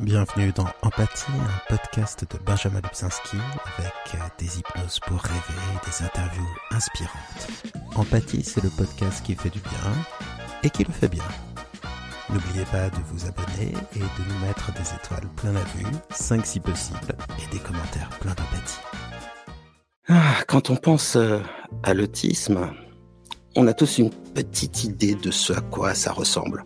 Bienvenue dans Empathie, un podcast de Benjamin Lubzinski avec des hypnoses pour rêver des interviews inspirantes. Empathie, c'est le podcast qui fait du bien et qui le fait bien. N'oubliez pas de vous abonner et de nous mettre des étoiles plein la vue, 5 si possible, et des commentaires plein d'empathie. Ah, quand on pense euh, à l'autisme, on a tous une petite idée de ce à quoi ça ressemble.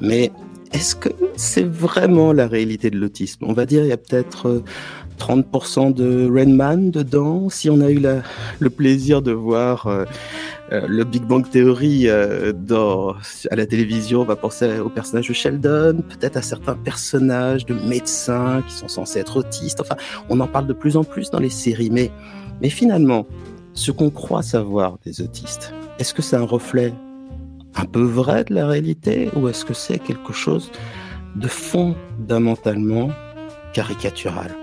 Mais est-ce que c'est vraiment la réalité de l'autisme? On va dire il y a peut-être 30% euh, de Rain dedans. Si on a eu le plaisir de voir euh, euh, le Big Bang Theory à la télévision, on va penser au personnage de Sheldon, peut-être à certains personnages de médecins qui sont censés être autistes. Enfin, on en parle de plus en plus dans les séries. Mais, mais finalement, ce qu'on croit savoir des autistes, est-ce que c'est un reflet un peu vrai de la réalité ou est-ce que c'est quelque chose de fondamentalement caricatural?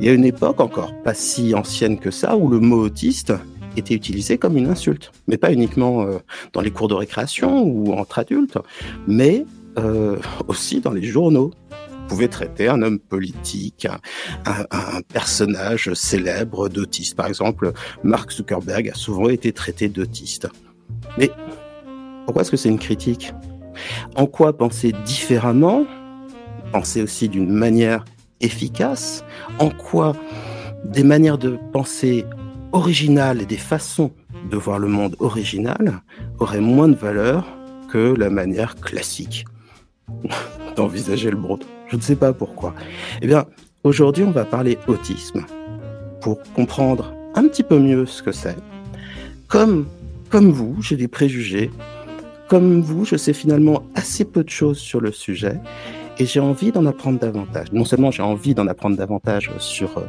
Il y a une époque encore pas si ancienne que ça où le mot autiste était utilisé comme une insulte, mais pas uniquement euh, dans les cours de récréation ou entre adultes, mais euh, aussi dans les journaux. Vous pouvez traiter un homme politique, un, un personnage célèbre d'autiste. Par exemple, Mark Zuckerberg a souvent été traité d'autiste. Mais pourquoi est-ce que c'est une critique? En quoi penser différemment? Penser aussi d'une manière efficace? En quoi des manières de penser originales et des façons de voir le monde original auraient moins de valeur que la manière classique d'envisager le monde? Je ne sais pas pourquoi. Eh bien, aujourd'hui, on va parler autisme pour comprendre un petit peu mieux ce que c'est. Comme, comme vous, j'ai des préjugés, comme vous, je sais finalement assez peu de choses sur le sujet et j'ai envie d'en apprendre davantage. Non seulement j'ai envie d'en apprendre davantage sur euh,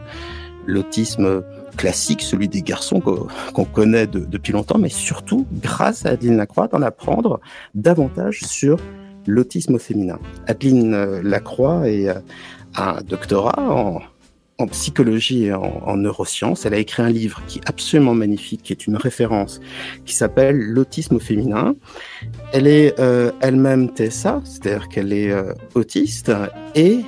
l'autisme classique, celui des garçons qu'on connaît depuis longtemps, mais surtout, grâce à Adeline Lacroix, d'en apprendre davantage sur l'autisme féminin. Adeline euh, Lacroix est, euh, un doctorat en en psychologie et en, neurosciences. Elle a écrit un livre qui est absolument magnifique, qui est une référence, qui s'appelle L'autisme féminin. Elle est euh, elle-même TSA, c'est-à-dire qu'elle est euh, autiste, et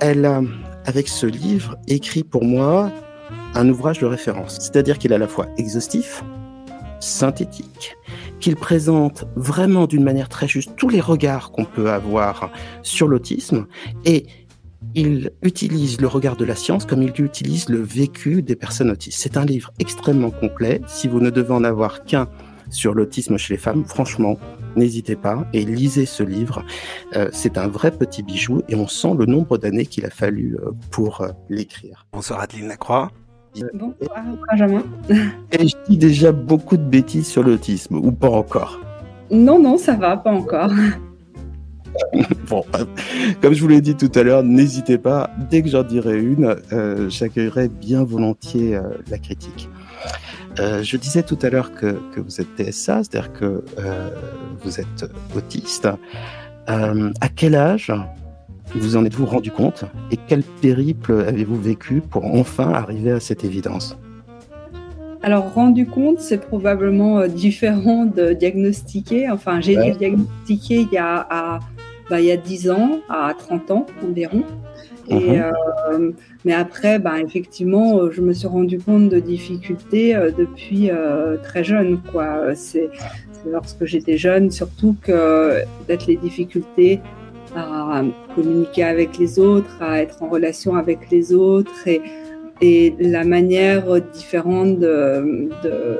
elle a, avec ce livre, écrit pour moi un ouvrage de référence. C'est-à-dire qu'il est à la fois exhaustif, synthétique, qu'il présente vraiment d'une manière très juste tous les regards qu'on peut avoir sur l'autisme et il utilise le regard de la science comme il utilise le vécu des personnes autistes. C'est un livre extrêmement complet. Si vous ne devez en avoir qu'un sur l'autisme chez les femmes, franchement, n'hésitez pas et lisez ce livre. Euh, c'est un vrai petit bijou et on sent le nombre d'années qu'il a fallu euh, pour euh, l'écrire. Bonsoir Adeline Lacroix. Bonsoir Benjamin. Et je dis déjà beaucoup de bêtises sur l'autisme, ou pas encore? Non, non, ça va, pas encore. bon, comme je vous l'ai dit tout à l'heure, n'hésitez pas, dès que j'en dirai une, euh, j'accueillerai bien volontiers euh, la critique. Euh, je disais tout à l'heure que, que, vous êtes TSA, c'est-à-dire que vous êtes autiste. à quel âge vous en êtes-vous rendu compte et quel périple avez-vous vécu pour enfin arriver à cette évidence? Alors, rendu compte, c'est probablement différent de diagnostiquer. Enfin, j'ai diagnostiqué il y a à bah, il y a 10 ans à 30 ans environ. Et, mhm. euh, mais après, bah, effectivement, euh, je me suis rendu compte de difficultés euh, depuis très jeune. Quoi. C'est, lorsque j'étais jeune, surtout que peut-être les difficultés à communiquer avec les autres, à être en relation avec les autres et, et la manière différente de, de,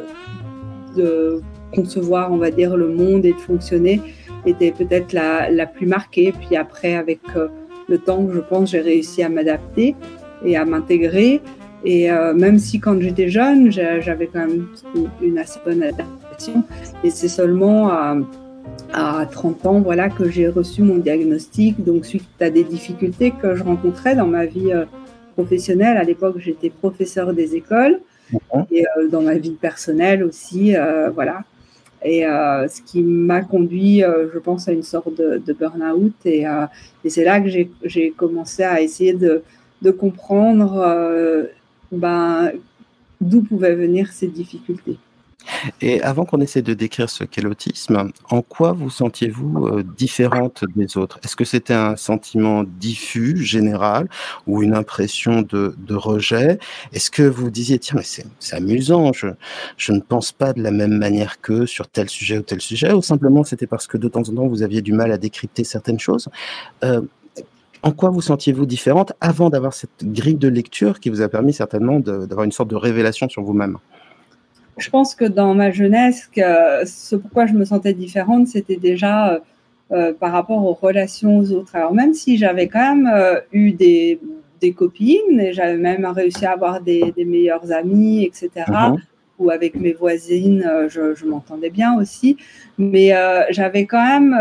de, concevoir, on va dire, le monde et de fonctionner était peut-être la, la, plus marquée. Puis après, avec euh, le temps, je pense, j'ai réussi à m'adapter et à m'intégrer. Et euh, même si quand j'étais jeune, j'avais quand même une assez bonne adaptation. Et c'est seulement à, à 30 ans voilà, que j'ai reçu mon diagnostic. Donc, suite à des difficultés que je rencontrais dans ma vie euh, professionnelle, à l'époque, j'étais professeur des écoles. Et dans ma vie personnelle aussi, voilà, et euh, ce qui m'a conduit, euh, je pense, à une sorte de, burn-out. Et, euh, et c'est là que j'ai commencé à essayer de, de comprendre ben, d'où pouvaient venir ces difficultés. Et avant qu'on essaie de décrire ce qu'est l'autisme, en quoi vous sentiez-vous euh, différente des autres? Est-ce que c'était un sentiment diffus, général, ou une impression de, rejet? Est-ce que vous disiez, tiens, mais c'est amusant, je, ne pense pas de la même manière qu'eux sur tel sujet ou tel sujet, ou simplement c'était parce que de temps en temps vous aviez du mal à décrypter certaines choses? Euh, en quoi vous sentiez-vous différente avant d'avoir cette grille de lecture qui vous a permis certainement d'avoir une sorte de révélation sur vous-même? Je pense que dans ma jeunesse, ce pourquoi je me sentais différente, c'était déjà euh, euh, par rapport aux relations aux autres. Alors même si j'avais quand même euh, eu des, copines et j'avais même réussi à avoir des, meilleurs amis, etc. Mhm. Ou avec mes voisines, je, m'entendais bien aussi. Mais j'avais quand même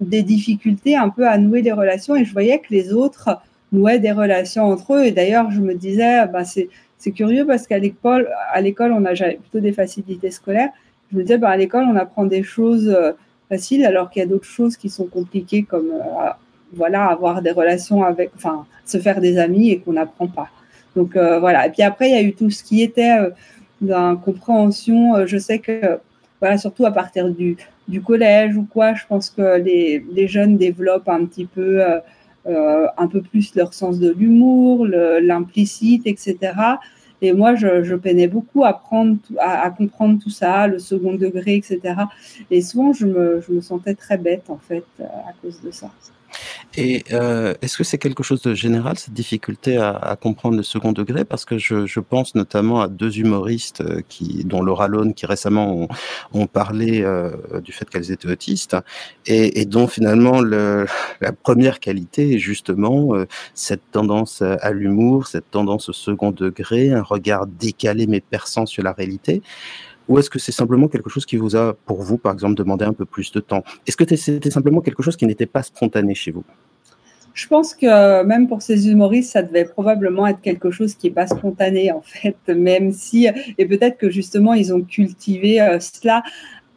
des difficultés un peu à nouer des relations et je voyais que les autres nouaient des relations entre eux. Et d'ailleurs, je me disais, bah, c'est c'est curieux parce qu'à l'école, à l'école, on a plutôt des facilités scolaires. Je me disais, bah, à l'école, on apprend des choses euh, faciles, alors qu'il y a d'autres choses qui sont compliquées, comme euh, voilà, avoir des relations avec, enfin, se faire des amis et qu'on n'apprend pas. Donc euh, voilà. Et puis après, il y a eu tout ce qui était d'incompréhension. Je sais que, voilà, surtout à partir du, collège ou quoi, je pense que les, jeunes développent un petit peu euh, un peu plus leur sens de l'humour, l'implicite, etc. Et moi, je, peinais beaucoup à, prendre, à, comprendre tout ça, le second degré, etc. Et souvent, je me, je me sentais très bête, en fait, à cause de ça. Et euh, est-ce que c'est quelque chose de général, cette difficulté à, comprendre le second degré? Parce que je, pense notamment à deux humoristes euh, qui, dont Laura Lone, qui récemment ont, parlé euh, du fait qu'elles étaient autistes, et, dont finalement le, la première qualité est justement cette tendance à l'humour, cette tendance au second degré, un regard décalé mais perçant sur la réalité. Ou est-ce que c'est simplement quelque chose qui vous a, pour vous, par exemple, demandé un peu plus de temps? Est-ce que c'était simplement quelque chose qui n'était pas spontané chez vous? Je pense que même pour ces humoristes, ça devait probablement être quelque chose qui n'est pas spontané en fait, même si, et peut-être que justement, ils ont cultivé euh, cela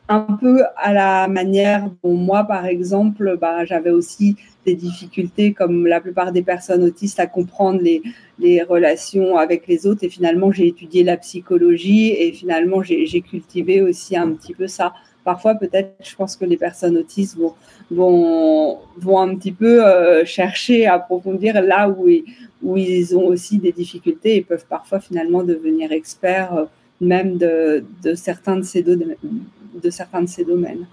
un peu à la manière dont moi, par exemple, bah, j'avais aussi des difficultés, comme la plupart des personnes autistes, à comprendre les, relations avec les autres. Et finalement, j'ai étudié la psychologie et finalement, j'ai cultivé aussi un petit peu ça. Parfois, peut-être, je pense que les personnes autistes vont, vont, vont un petit peu euh, chercher à approfondir là où, où ils ont aussi des difficultés et peuvent parfois finalement devenir experts euh, même de, certains de ces de certains de ces domaines.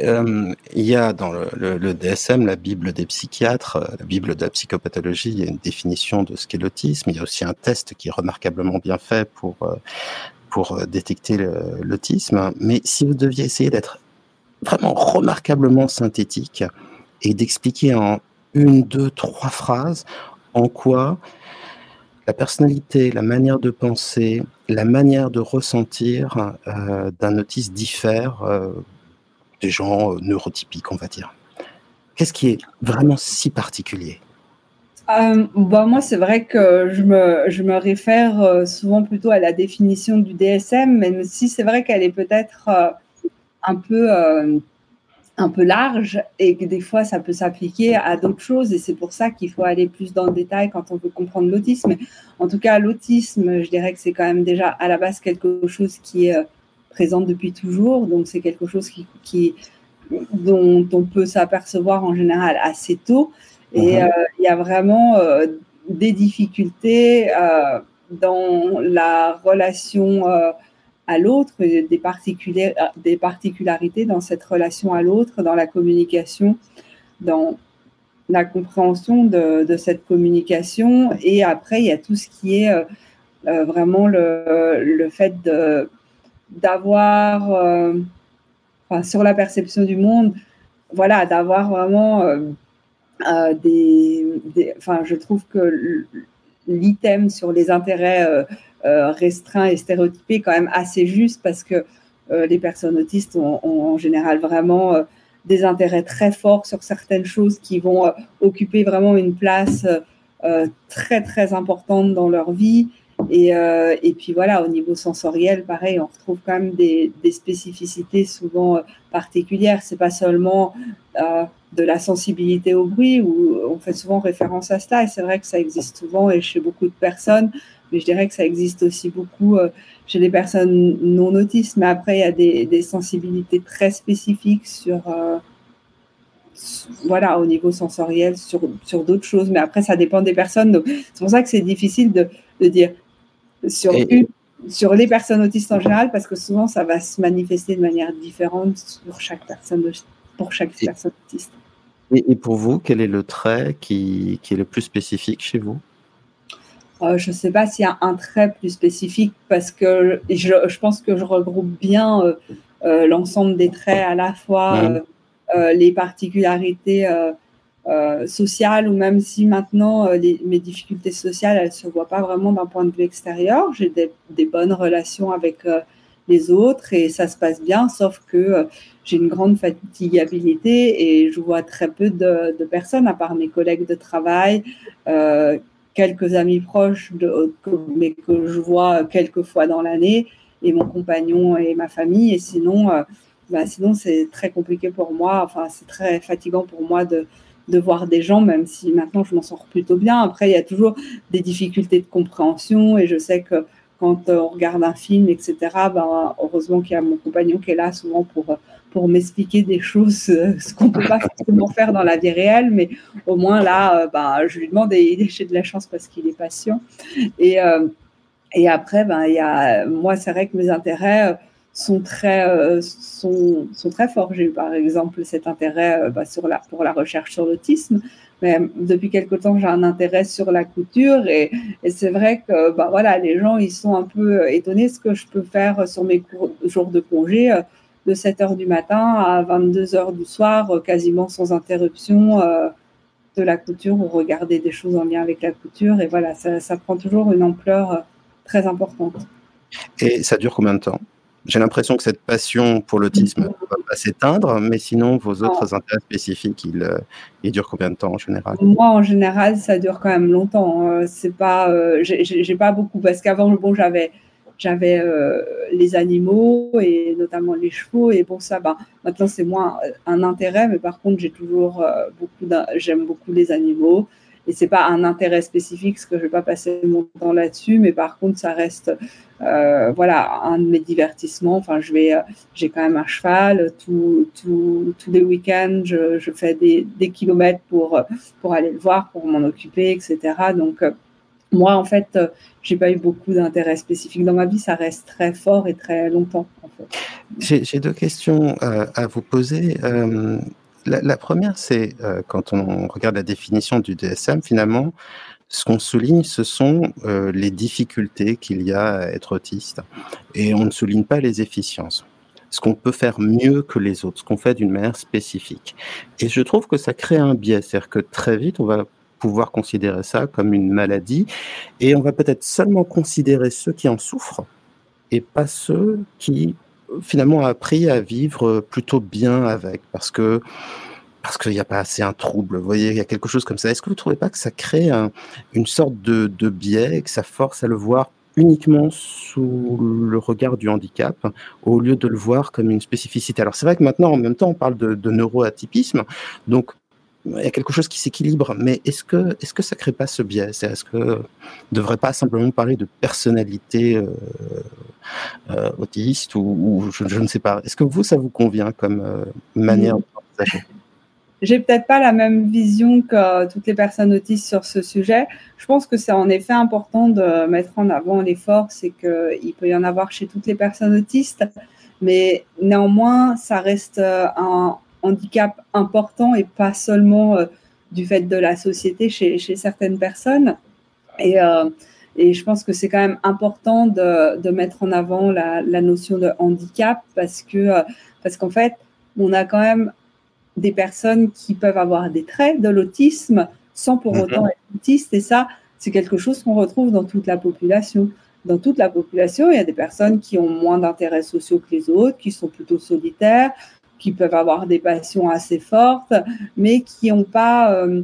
Euh, il y a dans le, DSM, la Bible des psychiatres, euh, la Bible de la psychopathologie, il y a une définition de ce qu'est l'autisme. Il y a aussi un test qui est remarquablement bien fait pour, euh, détecter l'autisme. Mais si vous deviez essayer d'être vraiment remarquablement synthétique et d'expliquer en une, deux, trois phrases en quoi la personnalité, la manière de penser, la manière de ressentir d'un autiste diffère des gens euh, neurotypiques, on va dire. Qu'est-ce qui est vraiment si particulier? Bah, Moi, c'est vrai que je me, je me réfère souvent plutôt à la définition du DSM, même si c'est vrai qu'elle est peut-être un peu un peu large et que des fois ça peut s'appliquer à d'autres choses et c'est pour ça qu'il faut aller plus dans le détail quand on veut comprendre l'autisme. En tout cas, l'autisme, je dirais que c'est quand même déjà à la base quelque chose qui est euh, présent depuis toujours, donc c'est quelque chose qui, qui dont on peut s'apercevoir en général assez tôt et mhm. euh, il y a vraiment euh, des difficultés dans la relation à l'autre, des, des particularités dans cette relation à l'autre, dans la communication, dans la compréhension de, cette communication. Et après, il y a tout ce qui est euh, euh, vraiment le, le fait d'avoir, euh, sur la perception du monde, voilà, d'avoir vraiment des, des, Enfin, je trouve que l'item sur les intérêts euh, restreint et stéréotypé quand même assez juste parce que euh, les personnes autistes ont, en général vraiment euh, des intérêts très forts sur certaines choses qui vont occuper vraiment une place très très importante dans leur vie. Et, et, puis voilà, au niveau sensoriel, pareil, on retrouve quand même des, des spécificités souvent particulières. C'est pas seulement de la sensibilité au bruit, où on fait souvent référence à cela, et c'est vrai que ça existe souvent et chez beaucoup de personnes, mais je dirais que ça existe aussi beaucoup euh, chez les personnes non autistes, mais après, il y a des, sensibilités très spécifiques sur, euh, voilà, au niveau sensoriel, sur, sur d'autres choses, mais après, ça dépend des personnes, c'est pour ça que c'est difficile de, de dire sur sur les personnes autistes en général, parce que souvent ça va se manifester de manière différente sur chaque personne, pour chaque personne autiste. Et, pour vous, quel est le trait qui, qui est le plus spécifique chez vous? Euh, Je ne sais pas s'il y a un trait plus spécifique parce que je, je pense que je regroupe bien euh, euh, l'ensemble des traits, à la fois les particularités sociales ou même si maintenant les, mes difficultés sociales, elles se voient pas vraiment d'un point de vue extérieur. J'ai des, des, bonnes relations avec les autres et ça se passe bien, sauf que j'ai une grande fatigabilité et je vois très peu de, personnes, à part mes collègues de travail, euh, quelques amis proches, de, mais que je vois quelques fois dans l'année, et mon compagnon et ma famille. Et sinon, euh, bah, sinon c'est très compliqué pour moi. Enfin, c'est très fatigant pour moi de, de voir des gens, même si maintenant je m'en sors plutôt bien. Après, il y a toujours des difficultés de compréhension et je sais que quand on regarde un film, etc., ben, heureusement qu'il y a mon compagnon qui est là souvent pour, pour m'expliquer des choses, euh, ce qu'on ne peut pas forcément faire dans la vie réelle, mais au moins là, ben, je lui demande et j'ai de la chance parce qu'il est patient. Et, euh, et après, ben, il y a, moi, c'est vrai que mes intérêts sont très, sont, sont très forts. J'ai eu par exemple cet intérêt bah, sur la, pour la recherche sur l'autisme, mais depuis quelque temps, j'ai un intérêt sur la couture et, c'est vrai que bah, voilà, les gens ils sont un peu étonnés ce que je peux faire sur mes jours de congé euh, de 7 heures du matin à 22 heures du soir, euh, quasiment sans interruption euh, de la couture ou regarder des choses en lien avec la couture. Et voilà, ça, ça prend toujours une ampleur très importante. Et ça dure combien de temps? J'ai l'impression que cette passion pour l'autisme ne va pas s'éteindre, mais sinon, vos autres intérêts spécifiques, ils, euh, ils, durent combien de temps en général? Moi, en général, ça dure quand même longtemps. Hein. C'est pas, euh, j'ai pas beaucoup parce qu'avant, bon, j'avais, j'avais euh, les animaux et notamment les chevaux et bon ça, bah, maintenant c'est moins un intérêt, mais par contre, j'ai toujours beaucoup, j'aime beaucoup les animaux et c'est pas un intérêt spécifique, parce que je vais pas passer mon temps là-dessus, mais par contre, ça reste, euh, voilà, un de mes divertissements. Enfin, je vais, euh, j'ai quand même un cheval. Tout, tout, tous les week-ends, je, je fais des, des, kilomètres pour pour aller le voir, pour m'en occuper, etc. Donc euh, moi, en fait, j'ai pas eu beaucoup d'intérêt spécifique dans ma vie. Ça reste très fort et très longtemps. J'ai deux questions à vous poser. La, première, c'est euh, quand on regarde la définition du DSM, finalement, ce qu'on souligne, ce sont euh, les difficultés qu'il y a à être autiste. Et on ne souligne pas les efficiences. Ce qu'on peut faire mieux que les autres, ce qu'on fait d'une manière spécifique. Et je trouve que ça crée un biais. C'est-à-dire que très vite, on va pouvoir considérer ça comme une maladie et on va peut-être seulement considérer ceux qui en souffrent et pas ceux qui finalement appris à vivre plutôt bien avec parce que parce qu'il n'y a pas assez un trouble. Vous voyez, il y a quelque chose comme ça. Est-ce que vous ne trouvez pas que ça crée une sorte de, de biais, que ça force à le voir uniquement sous le regard du handicap, au lieu de le voir comme une spécificité? Alors c'est vrai que maintenant, en même temps, on parle de, de neuroatypisme, donc il y a quelque chose qui s'équilibre, mais est-ce que, est-ce que ça crée pas ce biais? Est-ce que ne devrait pas simplement parler de personnalité euh, euh, autiste ou, je, ne sais pas. Est-ce que vous, ça vous convient comme euh, manière d'envisager j'ai peut-être pas la même vision que toutes les personnes autistes sur ce sujet. Je pense que c'est en effet important de mettre en avant les forces et qu'il peut y en avoir chez toutes les personnes autistes, mais néanmoins, ça reste un, handicap important et pas seulement euh, du fait de la société chez, chez certaines personnes. Et, euh, et, je pense que c'est quand même important de, de mettre en avant la, la, notion de handicap parce que euh, parce qu'en fait, on a quand même des personnes qui peuvent avoir des traits de l'autisme sans pour mhm. autant être autistes. Et ça, c'est quelque chose qu'on retrouve dans toute la population. Dans toute la population, il y a des personnes qui ont moins d'intérêts sociaux que les autres, qui sont plutôt solitaires, qui peuvent avoir des passions assez fortes, mais qui n'ont pas, euh,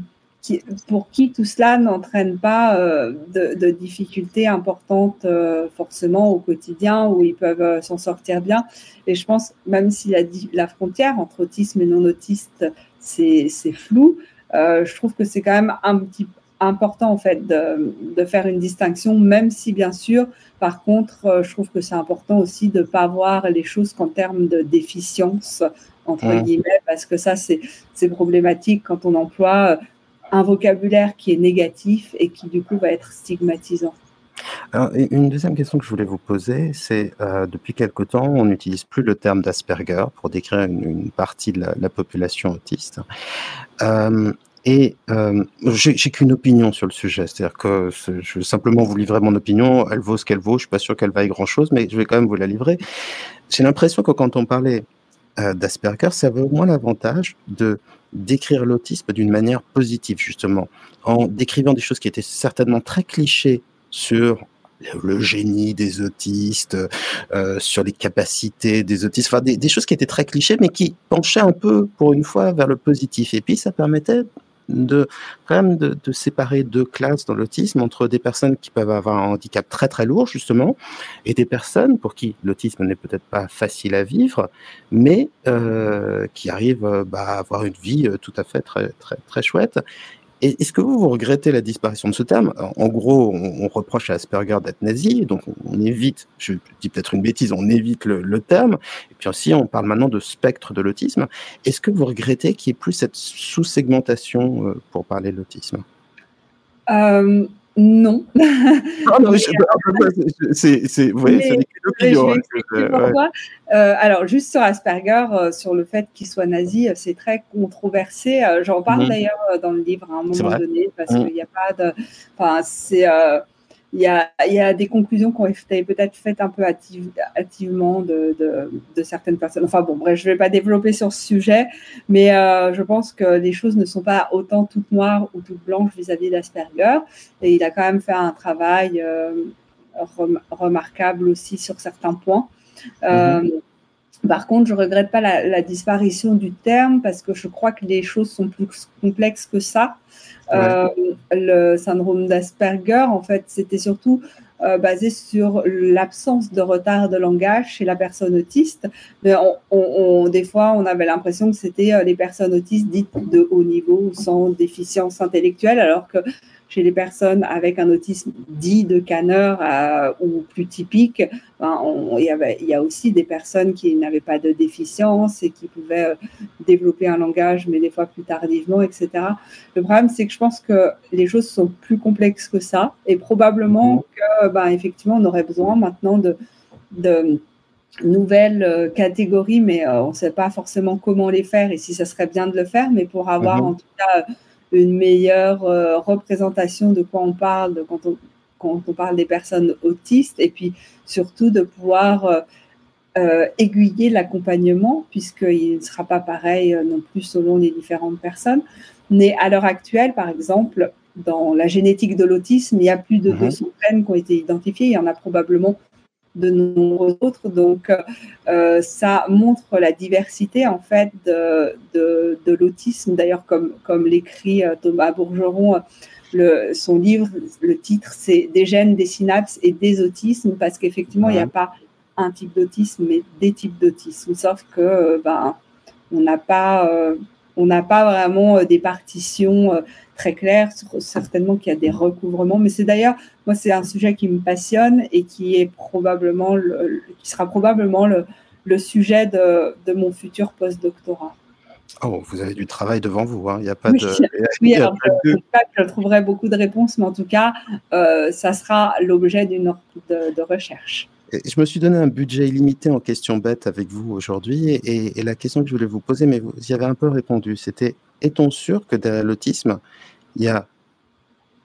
pour qui tout cela n'entraîne pas euh, de, difficultés importantes euh, forcément au quotidien, où ils peuvent s'en sortir bien. Et je pense, même si la, frontière entre autisme et non-autiste, c'est flou, je trouve que c'est quand même un petit important en fait de, de, faire une distinction, même si bien sûr, par contre, je trouve que c'est important aussi de ne pas voir les choses qu'en termes de déficience, entre guillemets, parce que ça, c'est problématique quand on emploie un vocabulaire qui est négatif et qui du coup va être stigmatisant. une deuxième question que je voulais vous poser, c'est euh, depuis quelque temps, on n'utilise plus le terme d'Asperger pour décrire une, partie de la, population autiste. Euh, et euh, j'ai qu'une opinion sur le sujet, c'est-à-dire que je vais simplement vous livrer mon opinion, elle vaut ce qu'elle vaut, je suis pas sûr qu'elle vaille grand-chose, mais je vais quand même vous la livrer. J'ai l'impression que quand on parlait euh, d'Asperger, ça avait au moins l'avantage de décrire l'autisme d'une manière positive, justement, en décrivant des choses qui étaient certainement très clichés sur le génie des autistes, euh, sur les capacités des autistes, enfin des, des, choses qui étaient très clichés, mais qui penchaient un peu, pour une fois, vers le positif. Et puis, ça permettait de quand même de, séparer deux classes dans l'autisme entre des personnes qui peuvent avoir un handicap très très lourd justement et des personnes pour qui l'autisme n'est peut-être pas facile à vivre, mais euh, qui arrivent bah, à avoir une vie euh, tout à fait très très très chouette est-ce que vous, vous regrettez la disparition de ce terme? En gros, on, reproche à Asperger d'être nazi, donc on, évite, je dis peut-être une bêtise, on évite le, terme. Et puis aussi, on parle maintenant de spectre de l'autisme. Est-ce que vous regrettez qu'il n'y ait plus cette sous-segmentation euh, pour parler de l'autisme? Euh, non. Ah non, c'est, vous voyez, c'est pourquoi. Euh, alors, juste sur Asperger, euh, sur le fait qu'il soit nazi, euh, c'est très controversé. J'en parle mhm. d'ailleurs dans le livre à un moment donné, parce mhm. qu'il n'y a pas de. Enfin, c'est il y a, y a des conclusions qui ont été peut-être faites un peu hâtivement de, de, de, certaines personnes. Enfin bon, bref, je ne vais pas développer sur ce sujet, mais euh, je pense que les choses ne sont pas autant toutes noires ou toutes blanches vis-à-vis d'Asperger. Et il a quand même fait un travail euh, remarquable aussi sur certains points. Euh, mm-hmm. Par contre, je regrette pas la, la, disparition du terme parce que je crois que les choses sont plus complexes que ça. Euh, le syndrome d'Asperger, en fait, c'était surtout euh, basé sur l'absence de retard de langage chez la personne autiste. Mais on, des fois, on avait l'impression que c'était euh, les personnes autistes dites de haut niveau sans déficience intellectuelle, alors que chez les personnes avec un autisme dit de canneur euh, ou plus typique, ben, il, y avait, il y a aussi des personnes qui n'avaient pas de déficience et qui pouvaient euh, développer un langage, mais des fois plus tardivement, etc. Le problème, c'est que je pense que les choses sont plus complexes que ça et probablement mhm. que, ben, effectivement, on aurait besoin maintenant de, de nouvelles euh, catégories, mais on ne sait pas forcément comment les faire et si ça serait bien de le faire, mais pour avoir mhm. en tout cas une meilleure euh, représentation de quoi on parle quand, on, quand on parle des personnes autistes et puis surtout de pouvoir euh, euh, aiguiller l'accompagnement puisqu'il ne sera pas pareil non plus selon les différentes personnes. Mais à l'heure actuelle, par exemple, dans la génétique de l'autisme, il y a plus de 200 mhm. gènes qui ont été identifiés. Il y en a probablement de nombreux autres. Donc, euh, ça montre la diversité en fait de, de, l'autisme. D'ailleurs, comme, comme l'écrit euh, Thomas Bourgeron, le, son livre, le titre, c'est Des gènes, des synapses et des autismes, parce qu'effectivement, il n'y a pas un type d'autisme, mais des types d'autisme. Sauf que, euh, ben, on n'a pas, on n'a pas vraiment des partitions très clair. Certainement qu'il y a des recouvrements, mais c'est d'ailleurs, moi, c'est un sujet qui me passionne et qui est probablement, le, qui sera probablement le, le sujet de, de, mon futur post-doctorat. Oh, vous avez du travail devant vous, hein. il n'y a pas de. Oui, alors, je, je trouverai beaucoup de réponses, mais en tout cas, euh, ça sera l'objet d'une de, de recherche. Je me suis donné un budget illimité en questions bêtes avec vous aujourd'hui et, la question que je voulais vous poser, mais vous y avez un peu répondu, c'était est-on sûr que derrière l'autisme, il n'y a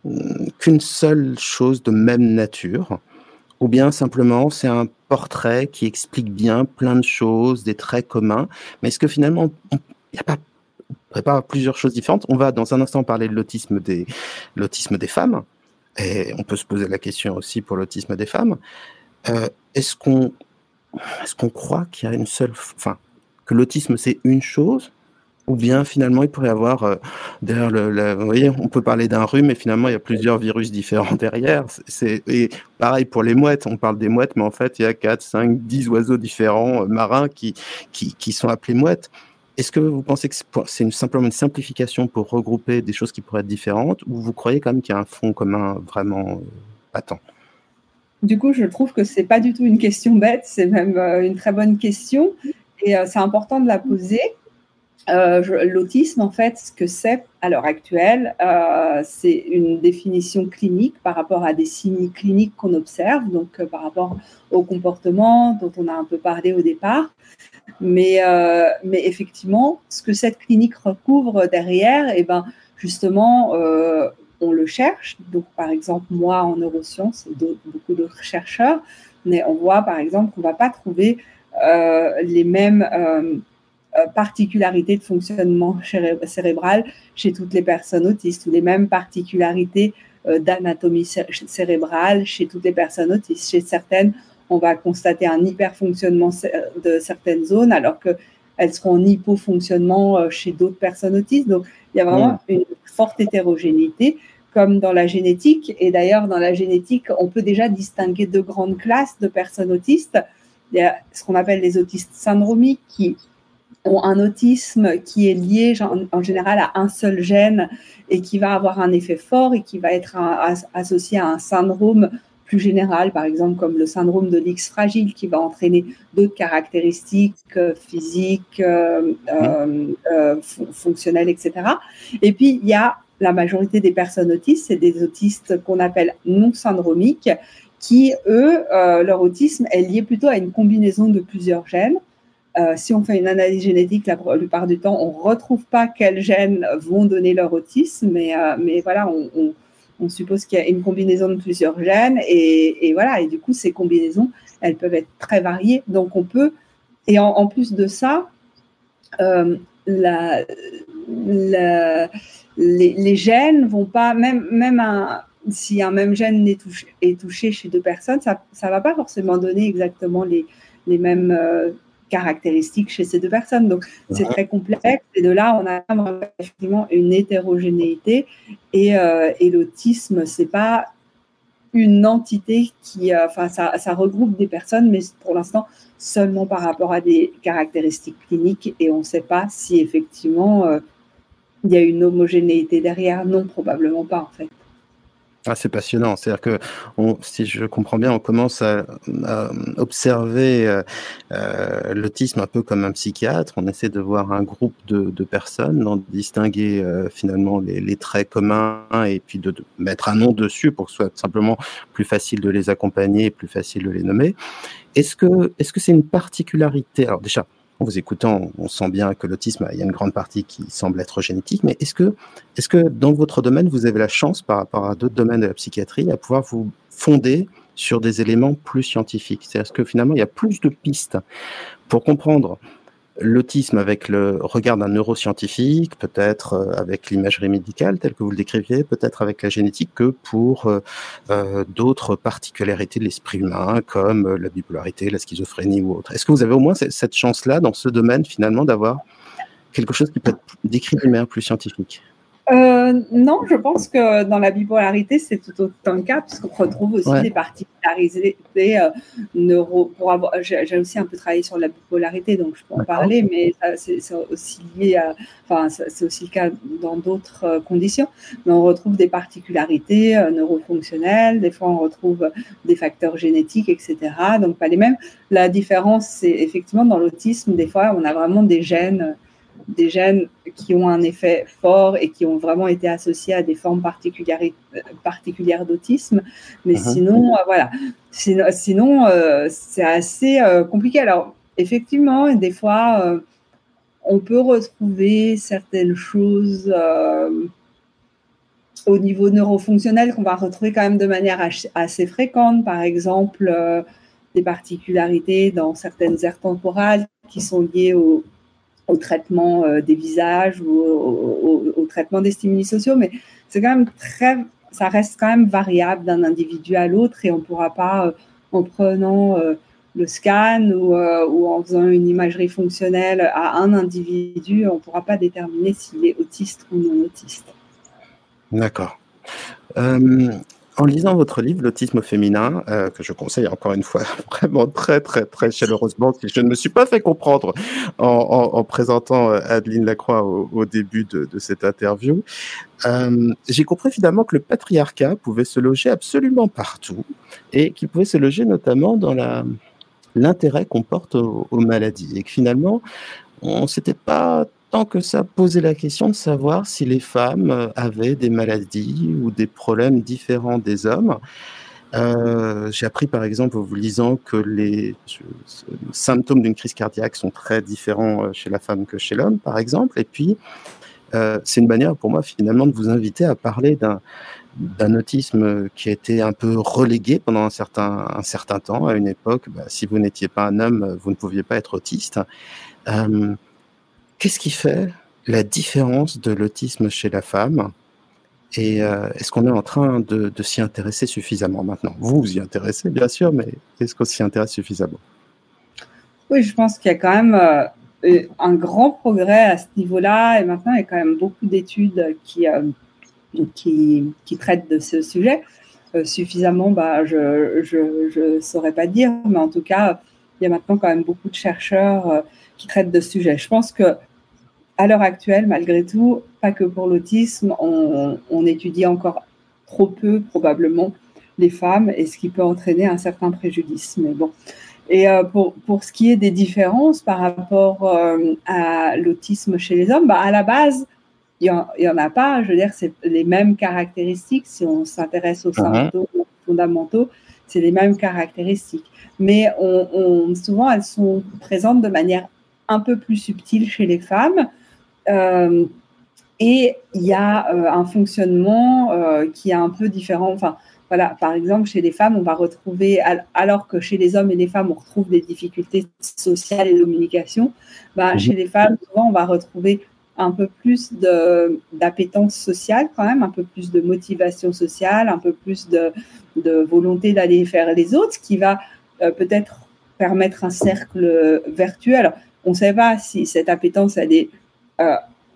hum, qu'une seule chose de même nature? Ou bien simplement c'est un portrait qui explique bien plein de choses, des traits communs, mais est-ce que finalement il n'y a pas plusieurs choses différentes? On va dans un instant parler de l'autisme des femmes, et on peut se poser la question aussi pour l'autisme des femmes. Euh, est-ce qu'on qu'on croit qu'il y a une seule, enfin, que l'autisme c'est une chose Ou bien finalement, il pourrait y avoir, euh, derrière vous voyez, on peut parler d'un rhume, mais finalement, il y a plusieurs virus différents derrière. Et pareil pour les mouettes, on parle des mouettes, mais en fait, il y a 4, 5, 10 oiseaux différents euh, marins qui, qui, qui, sont appelés mouettes. Est-ce que vous pensez que c'est simplement une simplification pour regrouper des choses qui pourraient être différentes, ou vous croyez quand même qu'il y a un fond commun vraiment patent? euh, Du coup, je trouve que c'est pas du tout une question bête, c'est même une très bonne question, et c'est important de la poser euh, l'autisme, en fait, ce que c'est à l'heure actuelle, euh, c'est une définition clinique par rapport à des signes cliniques qu'on observe, donc euh, par rapport au comportement dont on a un peu parlé au départ. Mais, mais effectivement, ce que cette clinique recouvre derrière, et eh ben, justement, on le cherche. Donc, par exemple, moi en neurosciences et beaucoup d'autres chercheurs, mais on voit par exemple qu'on ne va pas trouver les mêmes euh, particularités de fonctionnement cérébral chez toutes les personnes autistes ou les mêmes particularités euh, d'anatomie cérébrale chez toutes les personnes autistes. Chez certaines, on va constater un hyperfonctionnement de certaines zones alors qu'elles seront en hypofonctionnement euh, chez d'autres personnes autistes. Donc, il y a vraiment une forte hétérogénéité comme dans la génétique. Et d'ailleurs, dans la génétique, on peut déjà distinguer deux grandes classes de personnes autistes. Il y a ce qu'on appelle les autistes syndromiques qui ont un autisme qui est lié en général à un seul gène et qui va avoir un effet fort et qui va être associé à un syndrome plus général, par exemple comme le syndrome de l'X fragile qui va entraîner d'autres caractéristiques euh, physiques, euh, euh, fonctionnelles, etc. Et puis il y a la majorité des personnes autistes, c'est des autistes qu'on appelle non syndromiques, qui eux, leur autisme est lié plutôt à une combinaison de plusieurs gènes. Euh, si on fait une analyse génétique, la plupart du temps, on ne retrouve pas quels gènes vont donner leur autisme, mais, euh, mais voilà, on, suppose qu'il y a une combinaison de plusieurs gènes, et, voilà, et du coup, ces combinaisons, elles peuvent être très variées. Donc, on peut, et en, plus de ça, euh, la, les, les, gènes vont pas, même, même un, si un même gène est touché, est touché chez deux personnes, ça ne va pas forcément donner exactement les, les mêmes caractéristiques chez ces deux personnes. Donc, c'est très complexe. Et de là, on a effectivement une hétérogénéité. Et, euh, et l'autisme, c'est pas une entité qui, euh, enfin, ça, ça, regroupe des personnes, mais pour l'instant, seulement par rapport à des caractéristiques cliniques. Et on ne sait pas si effectivement euh, il y a une homogénéité derrière? Non, probablement pas, en fait. Ah, c'est passionnant. C'est-à-dire que, si je comprends bien, on commence à, observer euh, euh, l'autisme un peu comme un psychiatre. On essaie de voir un groupe de, personnes, d'en distinguer euh, finalement les, traits communs et puis de, de, mettre un nom dessus pour que ce soit simplement plus facile de les accompagner, plus facile de les nommer. Est-ce que, est-ce que c'est une particularité? Alors déjà, en vous écoutant, on sent bien que l'autisme, il y a une grande partie qui semble être génétique, mais est-ce que, est-ce que dans votre domaine, vous avez la chance, par rapport à d'autres domaines de la psychiatrie, à pouvoir vous fonder sur des éléments plus scientifiques? C'est-à-dire que finalement, il y a plus de pistes pour comprendre l'autisme avec le regard d'un neuroscientifique, peut-être euh, avec l'imagerie médicale telle que vous le décriviez, peut-être avec la génétique, que pour euh, euh, d'autres particularités de l'esprit humain, comme la bipolarité, la schizophrénie ou autre. Est-ce que vous avez au moins cette chance-là dans ce domaine, finalement, d'avoir quelque chose qui peut être décrit d'une manière plus scientifique? Euh, non, je pense que dans la bipolarité, c'est tout autant le cas, puisqu'on retrouve aussi des particularités euh, neuro. j'ai aussi un peu travaillé sur la bipolarité, donc je peux en parler, mais c'est aussi lié à, enfin, c'est aussi le cas dans d'autres euh, conditions. Mais on retrouve des particularités neurofonctionnelles, des fois on retrouve des facteurs génétiques, etc. Donc pas les mêmes. La différence, c'est effectivement dans l'autisme, des fois on a vraiment des gènes des gènes qui ont un effet fort et qui ont vraiment été associés à des formes particulières, particulières d'autisme. Mais uh-huh. sinon, euh, voilà. Sinon, euh, c'est assez euh, compliqué. Alors, effectivement, des fois, on peut retrouver certaines choses au niveau neurofonctionnel qu'on va retrouver quand même de manière assez fréquente. Par exemple, des particularités dans certaines aires temporales qui sont liées au, au traitement euh, des visages ou au, traitement des stimuli sociaux, mais c'est quand même très, ça reste quand même variable d'un individu à l'autre et on ne pourra pas, euh, en prenant le scan ou, ou, en faisant une imagerie fonctionnelle à un individu, on ne pourra pas déterminer s'il est autiste ou non autiste. D'accord. En lisant votre livre, L'autisme féminin, euh, que je conseille encore une fois vraiment très, très, très chaleureusement, si je ne me suis pas fait comprendre en, présentant euh, Adeline Lacroix au, début de, cette interview, euh, j'ai compris finalement que le patriarcat pouvait se loger absolument partout et qu'il pouvait se loger notamment dans l'intérêt qu'on porte aux, maladies et que finalement, on s'était pas que ça posait la question de savoir si les femmes euh, avaient des maladies ou des problèmes différents des hommes. Euh, j'ai appris par exemple en vous lisant que les symptômes d'une crise cardiaque sont très différents euh, chez la femme que chez l'homme, par exemple. Et puis, c'est une manière pour moi finalement de vous inviter à parler d'un d'un autisme qui a été un peu relégué pendant un certain, un certain temps, à une époque. Bah, si vous n'étiez pas un homme, vous ne pouviez pas être autiste. Qu'est-ce qui fait la différence de l'autisme chez la femme Et euh, est-ce qu'on est en train de, s'y intéresser suffisamment maintenant? Vous vous y intéressez, bien sûr, mais est-ce qu'on s'y intéresse suffisamment? Oui, je pense qu'il y a quand même euh, un grand progrès à ce niveau-là. Et maintenant, il y a quand même beaucoup d'études qui, euh, traitent de ce sujet. suffisamment, bah, je ne saurais pas dire, mais en tout cas, il y a maintenant quand même beaucoup de chercheurs qui traitent de ce sujet. Je pense que à l'heure actuelle, malgré tout, pas que pour l'autisme, on, étudie encore trop peu probablement les femmes et ce qui peut entraîner un certain préjudice. Mais bon. Et euh, pour, pour, ce qui est des différences par rapport euh, à l'autisme chez les hommes, bah, à la base, il n'y en, a pas. Je veux dire, c'est les mêmes caractéristiques. Si on s'intéresse aux uh-huh. symptômes fondamentaux, c'est les mêmes caractéristiques. Mais on, souvent, elles sont présentes de manière un peu plus subtile chez les femmes. Euh, et il y a euh, un fonctionnement euh, qui est un peu différent. Enfin, voilà, par exemple, chez les femmes, on va retrouver, alors que chez les hommes et les femmes, on retrouve des difficultés sociales et de communication, bah, mhm. chez les femmes, souvent, on va retrouver un peu plus d'appétence sociale quand même, un peu plus de motivation sociale, un peu plus de, de volonté d'aller faire les autres, ce qui va peut-être permettre un cercle vertueux. Alors, on ne sait pas si cette appétence, elle est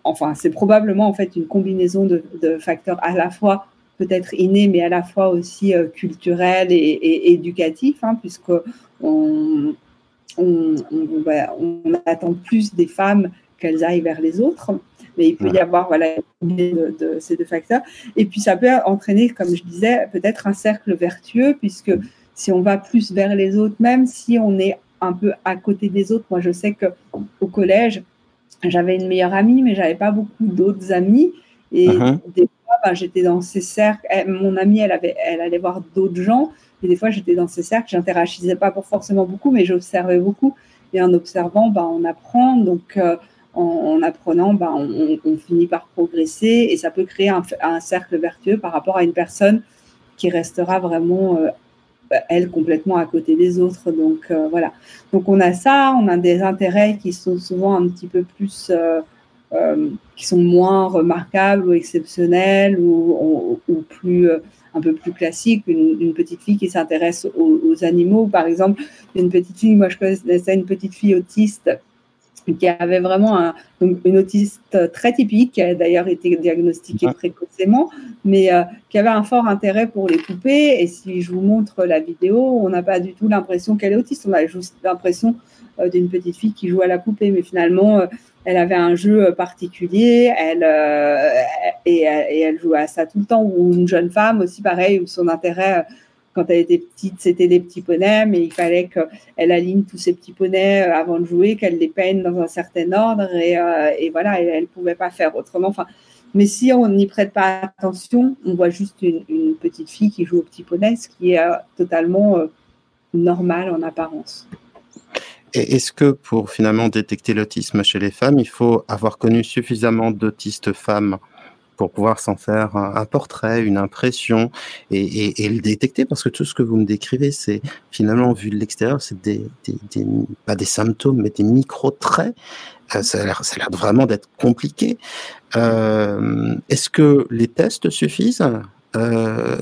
enfin, c'est probablement en fait une combinaison de, facteurs à la fois peut-être innés, mais à la fois aussi euh, culturels et, éducatifs, hein, puisque on, attend plus des femmes qu'elles aillent vers les autres. Mais il peut y avoir voilà, de, de, ces deux facteurs. Et puis, ça peut entraîner, comme je disais, peut-être un cercle vertueux, puisque si on va plus vers les autres, même si on est un peu à côté des autres, moi, je sais qu'au collège, j'avais une meilleure amie, mais j'avais pas beaucoup d'autres amis. Et uh-huh. des fois, ben, j'étais dans ces cercles. mon amie, elle, avait, elle allait voir d'autres gens. Et des fois, j'étais dans ces cercles. J'interagissais pas pour forcément beaucoup, mais j'observais beaucoup. Et en observant, ben, on apprend. Donc, euh, en, apprenant, ben, on, finit par progresser. Et ça peut créer un, un, cercle vertueux par rapport à une personne qui restera vraiment euh, elle complètement à côté des autres. Donc euh, voilà. Donc on a ça, on a des intérêts qui sont souvent un petit peu plus, euh, euh, qui sont moins remarquables ou exceptionnels ou, plus un peu plus classiques. Une, petite fille qui s'intéresse aux, aux, animaux, par exemple, une petite fille, moi je connaissais une petite fille autiste qui avait vraiment un, une autiste très typique, qui a d'ailleurs été diagnostiquée précocement, mais euh, qui avait un fort intérêt pour les poupées. Et si je vous montre la vidéo, on n'a pas du tout l'impression qu'elle est autiste, on a juste l'impression euh, d'une petite fille qui joue à la poupée, mais finalement, euh, elle avait un jeu particulier, elle, et, et, elle jouait à ça tout le temps, ou une jeune femme aussi, pareil, où son intérêt quand elle était petite, c'était des petits poneys, mais il fallait qu'elle aligne tous ces petits poneys euh, avant de jouer, qu'elle les peigne dans un certain ordre, et, euh, voilà, elle ne pouvait pas faire autrement. Enfin, mais si on n'y prête pas attention, on voit juste une, petite fille qui joue au petit poney, ce qui est euh, totalement normal en apparence. Est-ce que pour finalement détecter l'autisme chez les femmes, il faut avoir connu suffisamment d'autistes femmes pour pouvoir s'en faire un, portrait, une impression et, le détecter parce que tout ce que vous me décrivez, c'est finalement vu de l'extérieur, c'est des, pas des symptômes, mais des micro-traits. Euh, ça a l'air vraiment d'être compliqué. Euh, est-ce que les tests suffisent? Euh,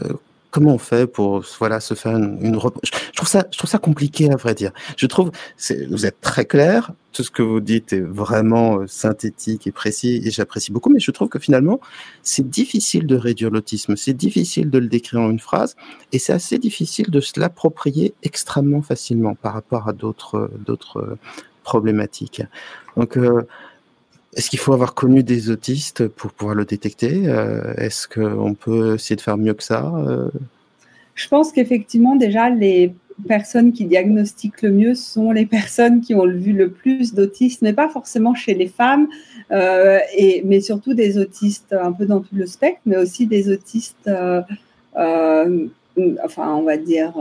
comment on fait pour voilà se faire une, une je trouve ça je trouve ça compliqué à vrai dire. Je trouve vous êtes très clair, tout ce que vous dites est vraiment euh, synthétique et précis et j'apprécie beaucoup, mais je trouve que finalement c'est difficile de réduire l'autisme, c'est difficile de le décrire en une phrase et c'est assez difficile de se l'approprier extrêmement facilement par rapport à d'autres d'autres problématiques. Donc euh, est-ce qu'il faut avoir connu des autistes pour pouvoir le détecter euh, Est-ce qu'on peut essayer de faire mieux que ça euh? Je pense qu'effectivement, déjà, les personnes qui diagnostiquent le mieux sont les personnes qui ont vu le plus d'autistes, mais pas forcément chez les femmes, euh, et, mais surtout des autistes un peu dans tout le spectre, mais aussi des autistes, enfin, on va dire,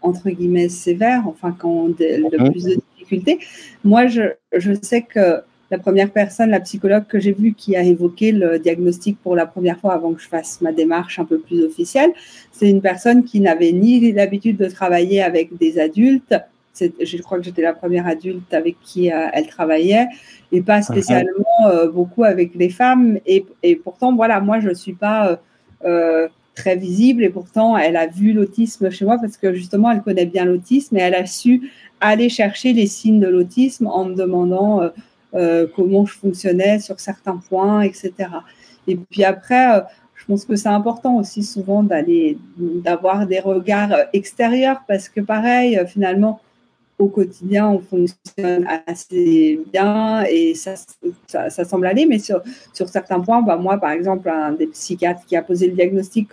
entre guillemets, sévères, enfin, quand on a le mhm. plus de difficultés. Moi, je, je sais que la première personne, la psychologue que j'ai vue qui a évoqué le diagnostic pour la première fois avant que je fasse ma démarche un peu plus officielle, c'est une personne qui n'avait ni l'habitude de travailler avec des adultes. Je crois que j'étais la première adulte avec qui euh, elle travaillait et pas spécialement euh, beaucoup avec les femmes. Et, pourtant, voilà, moi, je ne suis pas euh, très visible et pourtant, elle a vu l'autisme chez moi parce que justement, elle connaît bien l'autisme et elle a su aller chercher les signes de l'autisme en me demandant euh, comment je fonctionnais sur certains points, etc. Et puis après, euh, je pense que c'est important aussi souvent d'aller, d'avoir des regards extérieurs parce que pareil, euh, finalement, au quotidien, on fonctionne assez bien et ça, ça, semble aller, mais sur, sur certains points, bah moi, par exemple, un des psychiatres qui a posé le diagnostic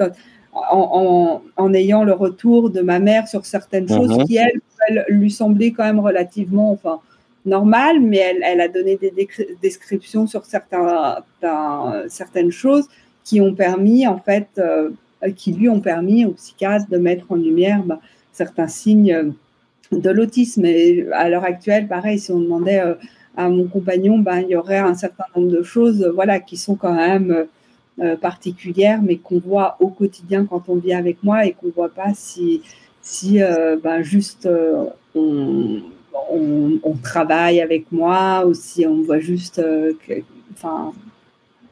en, en, ayant le retour de ma mère sur certaines choses mhm. qui, elles, lui semblaient quand même relativement, enfin, normal, mais elle, a donné des descriptions sur certains, certaines choses qui ont permis, en fait, euh, qui lui ont permis au psychiatre de mettre en lumière bah, certains signes de l'autisme. Et à l'heure actuelle, pareil, si on demandait euh, à mon compagnon, bah, il y aurait un certain nombre de choses voilà, qui sont quand même euh, particulières, mais qu'on voit au quotidien quand on vit avec moi et qu'on ne voit pas si, si bah, juste on on, travaille avec moi, ou si on voit juste, euh, enfin,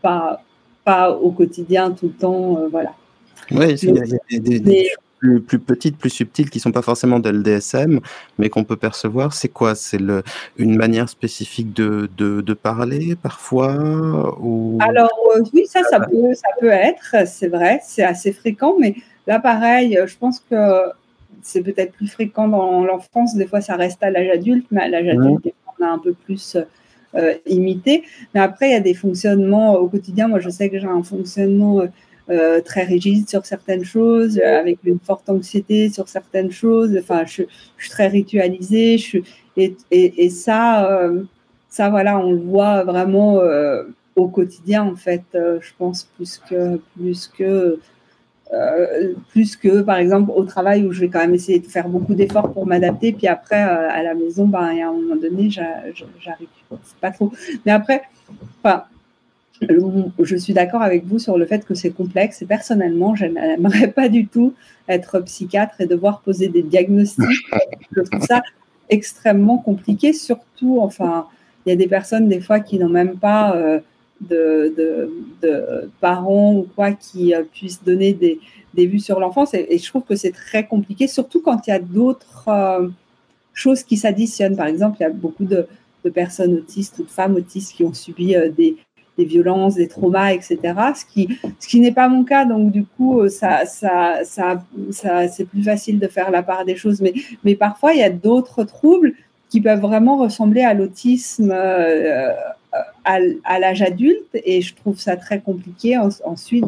pas, pas au quotidien tout le temps, euh, voilà. Oui, il y a, des, plus, plus, petites, plus subtiles qui sont pas forcément de l'DSM, mais qu'on peut percevoir. C'est quoi? C'est une manière spécifique de, de, parler parfois ou... Alors euh, oui, ça, ça peut, ça peut être, c'est vrai, c'est assez fréquent, mais là, pareil, je pense que c'est peut-être plus fréquent dans l'enfance, des fois ça reste à l'âge adulte, mais à l'âge adulte, on a un peu plus euh, imité. Mais après, il y a des fonctionnements au quotidien. Moi, je sais que j'ai un fonctionnement euh, très rigide sur certaines choses, avec une forte anxiété sur certaines choses. Enfin, je, suis très ritualisée. Je et, ça, euh, ça, voilà, on le voit vraiment au quotidien, en fait, je pense, plus que, plus que euh, plus que par exemple au travail où je vais quand même essayer de faire beaucoup d'efforts pour m'adapter, puis après euh, à la maison, ben, à un moment donné, j'arrive pas trop. Mais après, enfin, je suis d'accord avec vous sur le fait que c'est complexe et personnellement, je n'aimerais pas du tout être psychiatre et devoir poser des diagnostics. je trouve ça extrêmement compliqué, surtout, enfin, il y a des personnes des fois qui n'ont même pas euh, de, parents ou quoi qui euh, puissent donner des, des vues sur l'enfance. Et, je trouve que c'est très compliqué, surtout quand il y a d'autres euh, choses qui s'additionnent. Par exemple, il y a beaucoup de, de, personnes autistes ou de femmes autistes qui ont subi euh, des, des, violences, des traumas, etc. Ce qui, ce qui n'est pas mon cas. Donc, du coup, ça, ça, ça, ça c'est plus facile de faire la part des choses. Mais, mais parfois, il y a d'autres troubles qui peuvent vraiment ressembler à l'autisme à, l'âge adulte et je trouve ça très compliqué ensuite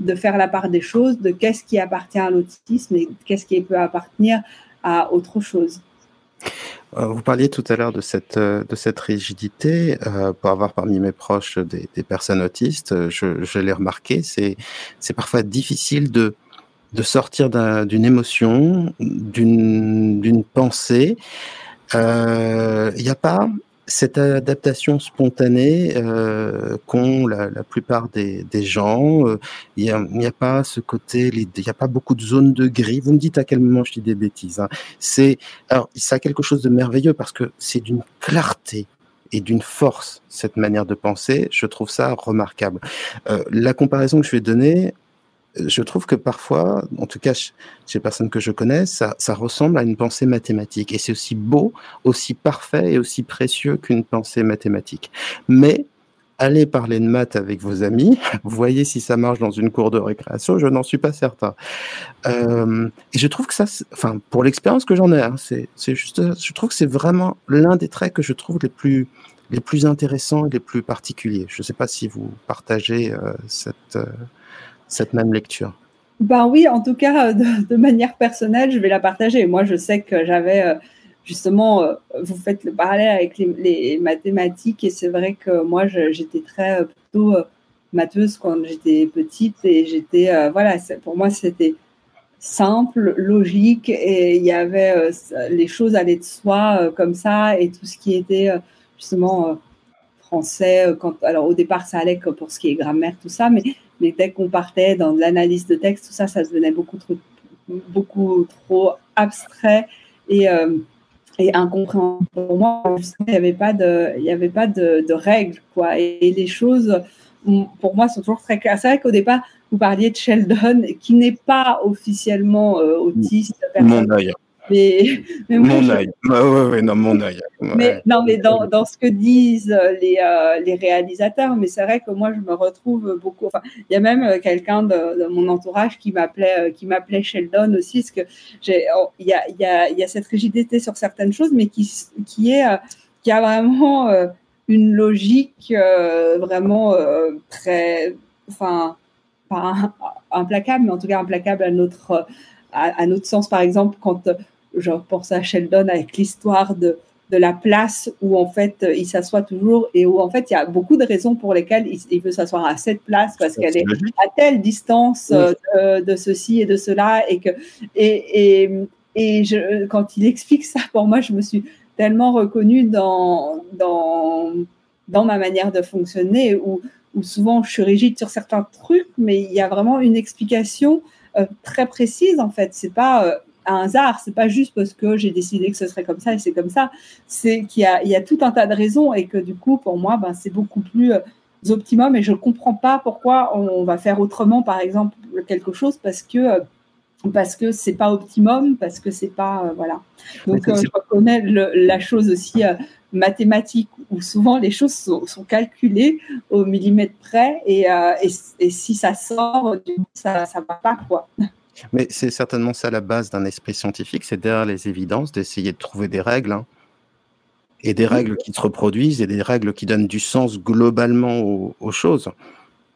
de, faire la part des choses, de qu'est-ce qui appartient à l'autisme et qu'est-ce qui peut appartenir à autre chose. Euh, vous parliez tout à l'heure de cette, euh, de cette rigidité. Euh, pour avoir parmi mes proches des, personnes autistes, je, l'ai remarqué, c'est, parfois difficile de, de sortir d'une émotion, d'une pensée. Il n'y a pas cette adaptation spontanée euh, qu'ont la, la, plupart des, des gens, euh, il n'y a, a, pas ce côté, il n'y a pas beaucoup de zones de gris. Vous me dites à quel moment je dis des bêtises. Hein. C'est alors ça a quelque chose de merveilleux parce que c'est d'une clarté et d'une force cette manière de penser. Je trouve ça remarquable. Euh, la comparaison que je vais donner, je trouve que parfois, en tout cas chez les personnes que je connais, ça, ressemble à une pensée mathématique. Et c'est aussi beau, aussi parfait et aussi précieux qu'une pensée mathématique. Mais allez parler de maths avec vos amis, voyez si ça marche dans une cour de récréation, je n'en suis pas certain. Euh, et je trouve que ça, enfin, pour l'expérience que j'en ai, hein, c'est juste, je trouve que c'est vraiment l'un des traits que je trouve les plus, les plus intéressants et les plus particuliers. Je ne sais pas si vous partagez euh, cette, euh, cette même lecture. Ben oui, en tout cas, de, manière personnelle, je vais la partager. Moi, je sais que j'avais justement, vous faites le parallèle avec les, mathématiques et c'est vrai que moi, j'étais très plutôt matheuse quand j'étais petite et j'étais, voilà, pour moi, c'était simple, logique et il y avait les choses allaient de soi comme ça et tout ce qui était justement français. Quand, alors au départ, ça allait pour ce qui est grammaire, tout ça, mais, mais dès qu'on partait dans l'analyse de texte, tout ça, ça devenait beaucoup trop, beaucoup trop abstrait et, euh, et incompréhensible pour moi. Il n'y avait pas de, il y avait pas de, de règles, quoi. Et, les choses, pour moi, sont toujours très claires. C'est vrai qu'au départ, vous parliez de Sheldon, qui n'est pas officiellement euh, autiste. Mais, mon œil. ouais, non, mon œil. Mais, non, mais dans, dans, ce que disent euh, les, euh, les réalisateurs, mais c'est vrai que moi, je me retrouve beaucoup. Enfin, il y a même euh, quelqu'un de, mon entourage qui m'appelait, qui m'appelait Sheldon aussi, parce que j'ai, oh, il y, a, y, a, y a cette rigidité sur certaines choses, mais qui, qui est, qui a vraiment une logique vraiment très, enfin, pas implacable, mais en tout cas implacable à notre, à, à notre sens. Par exemple, quand je pense à Sheldon avec l'histoire de, de la place où en fait il s'assoit toujours et où en fait il y a beaucoup de raisons pour lesquelles il, veut s'asseoir à cette place parce qu'elle est à telle distance euh, de, ceci et de cela et que et, et, et je, quand il explique ça pour moi je me suis tellement reconnue dans dans dans ma manière de fonctionner où, où souvent je suis rigide sur certains trucs mais il y a vraiment une explication euh, très précise en fait. C'est pas euh, un hasard. C'est pas juste parce que j'ai décidé que ce serait comme ça et c'est comme ça. C'est qu'il y a, il y a tout un tas de raisons et que du coup, pour moi, ben, c'est beaucoup plus euh, optimum et je comprends pas pourquoi on va faire autrement, par exemple, quelque chose parce que euh, parce que c'est pas optimum, parce que c'est pas euh, voilà. Donc je reconnais la chose aussi mathématique où souvent les choses sont, calculées au millimètre près et, et, si ça sort, ça ça va pas quoi. Mais c'est certainement ça la base d'un esprit scientifique, c'est derrière les évidences d'essayer de trouver des règles. Hein. et des règles qui se reproduisent et des règles qui donnent du sens globalement aux, choses.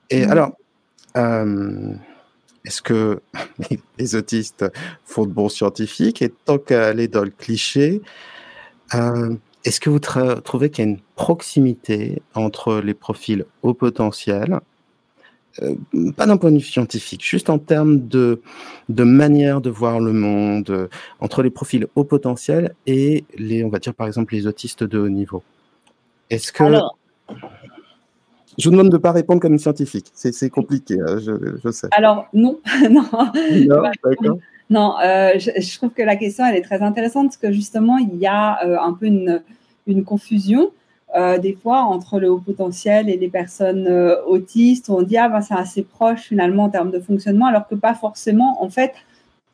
Et mmh. alors, euh, est-ce que les autistes font de bons scientifiques? Et tant qu'à aller dans le cliché, euh, est-ce que vous trouvez qu'il y a une proximité entre les profils haut potentiel euh, pas d'un point de vue scientifique, juste en termes de, de manière de voir le monde, euh, entre les profils haut potentiel et les, on va dire par exemple, les autistes de haut niveau. Est-ce que. je vous demande de ne pas répondre comme une scientifique. C'est compliqué, hein, je, je, sais. Alors, non. non, non, non euh, je, trouve que la question, elle est très intéressante parce que justement, il y a un peu une, une confusion. Euh, des fois entre le haut potentiel et les personnes euh, autistes, on dit ah ben c'est assez proche finalement en termes de fonctionnement, alors que pas forcément. En fait,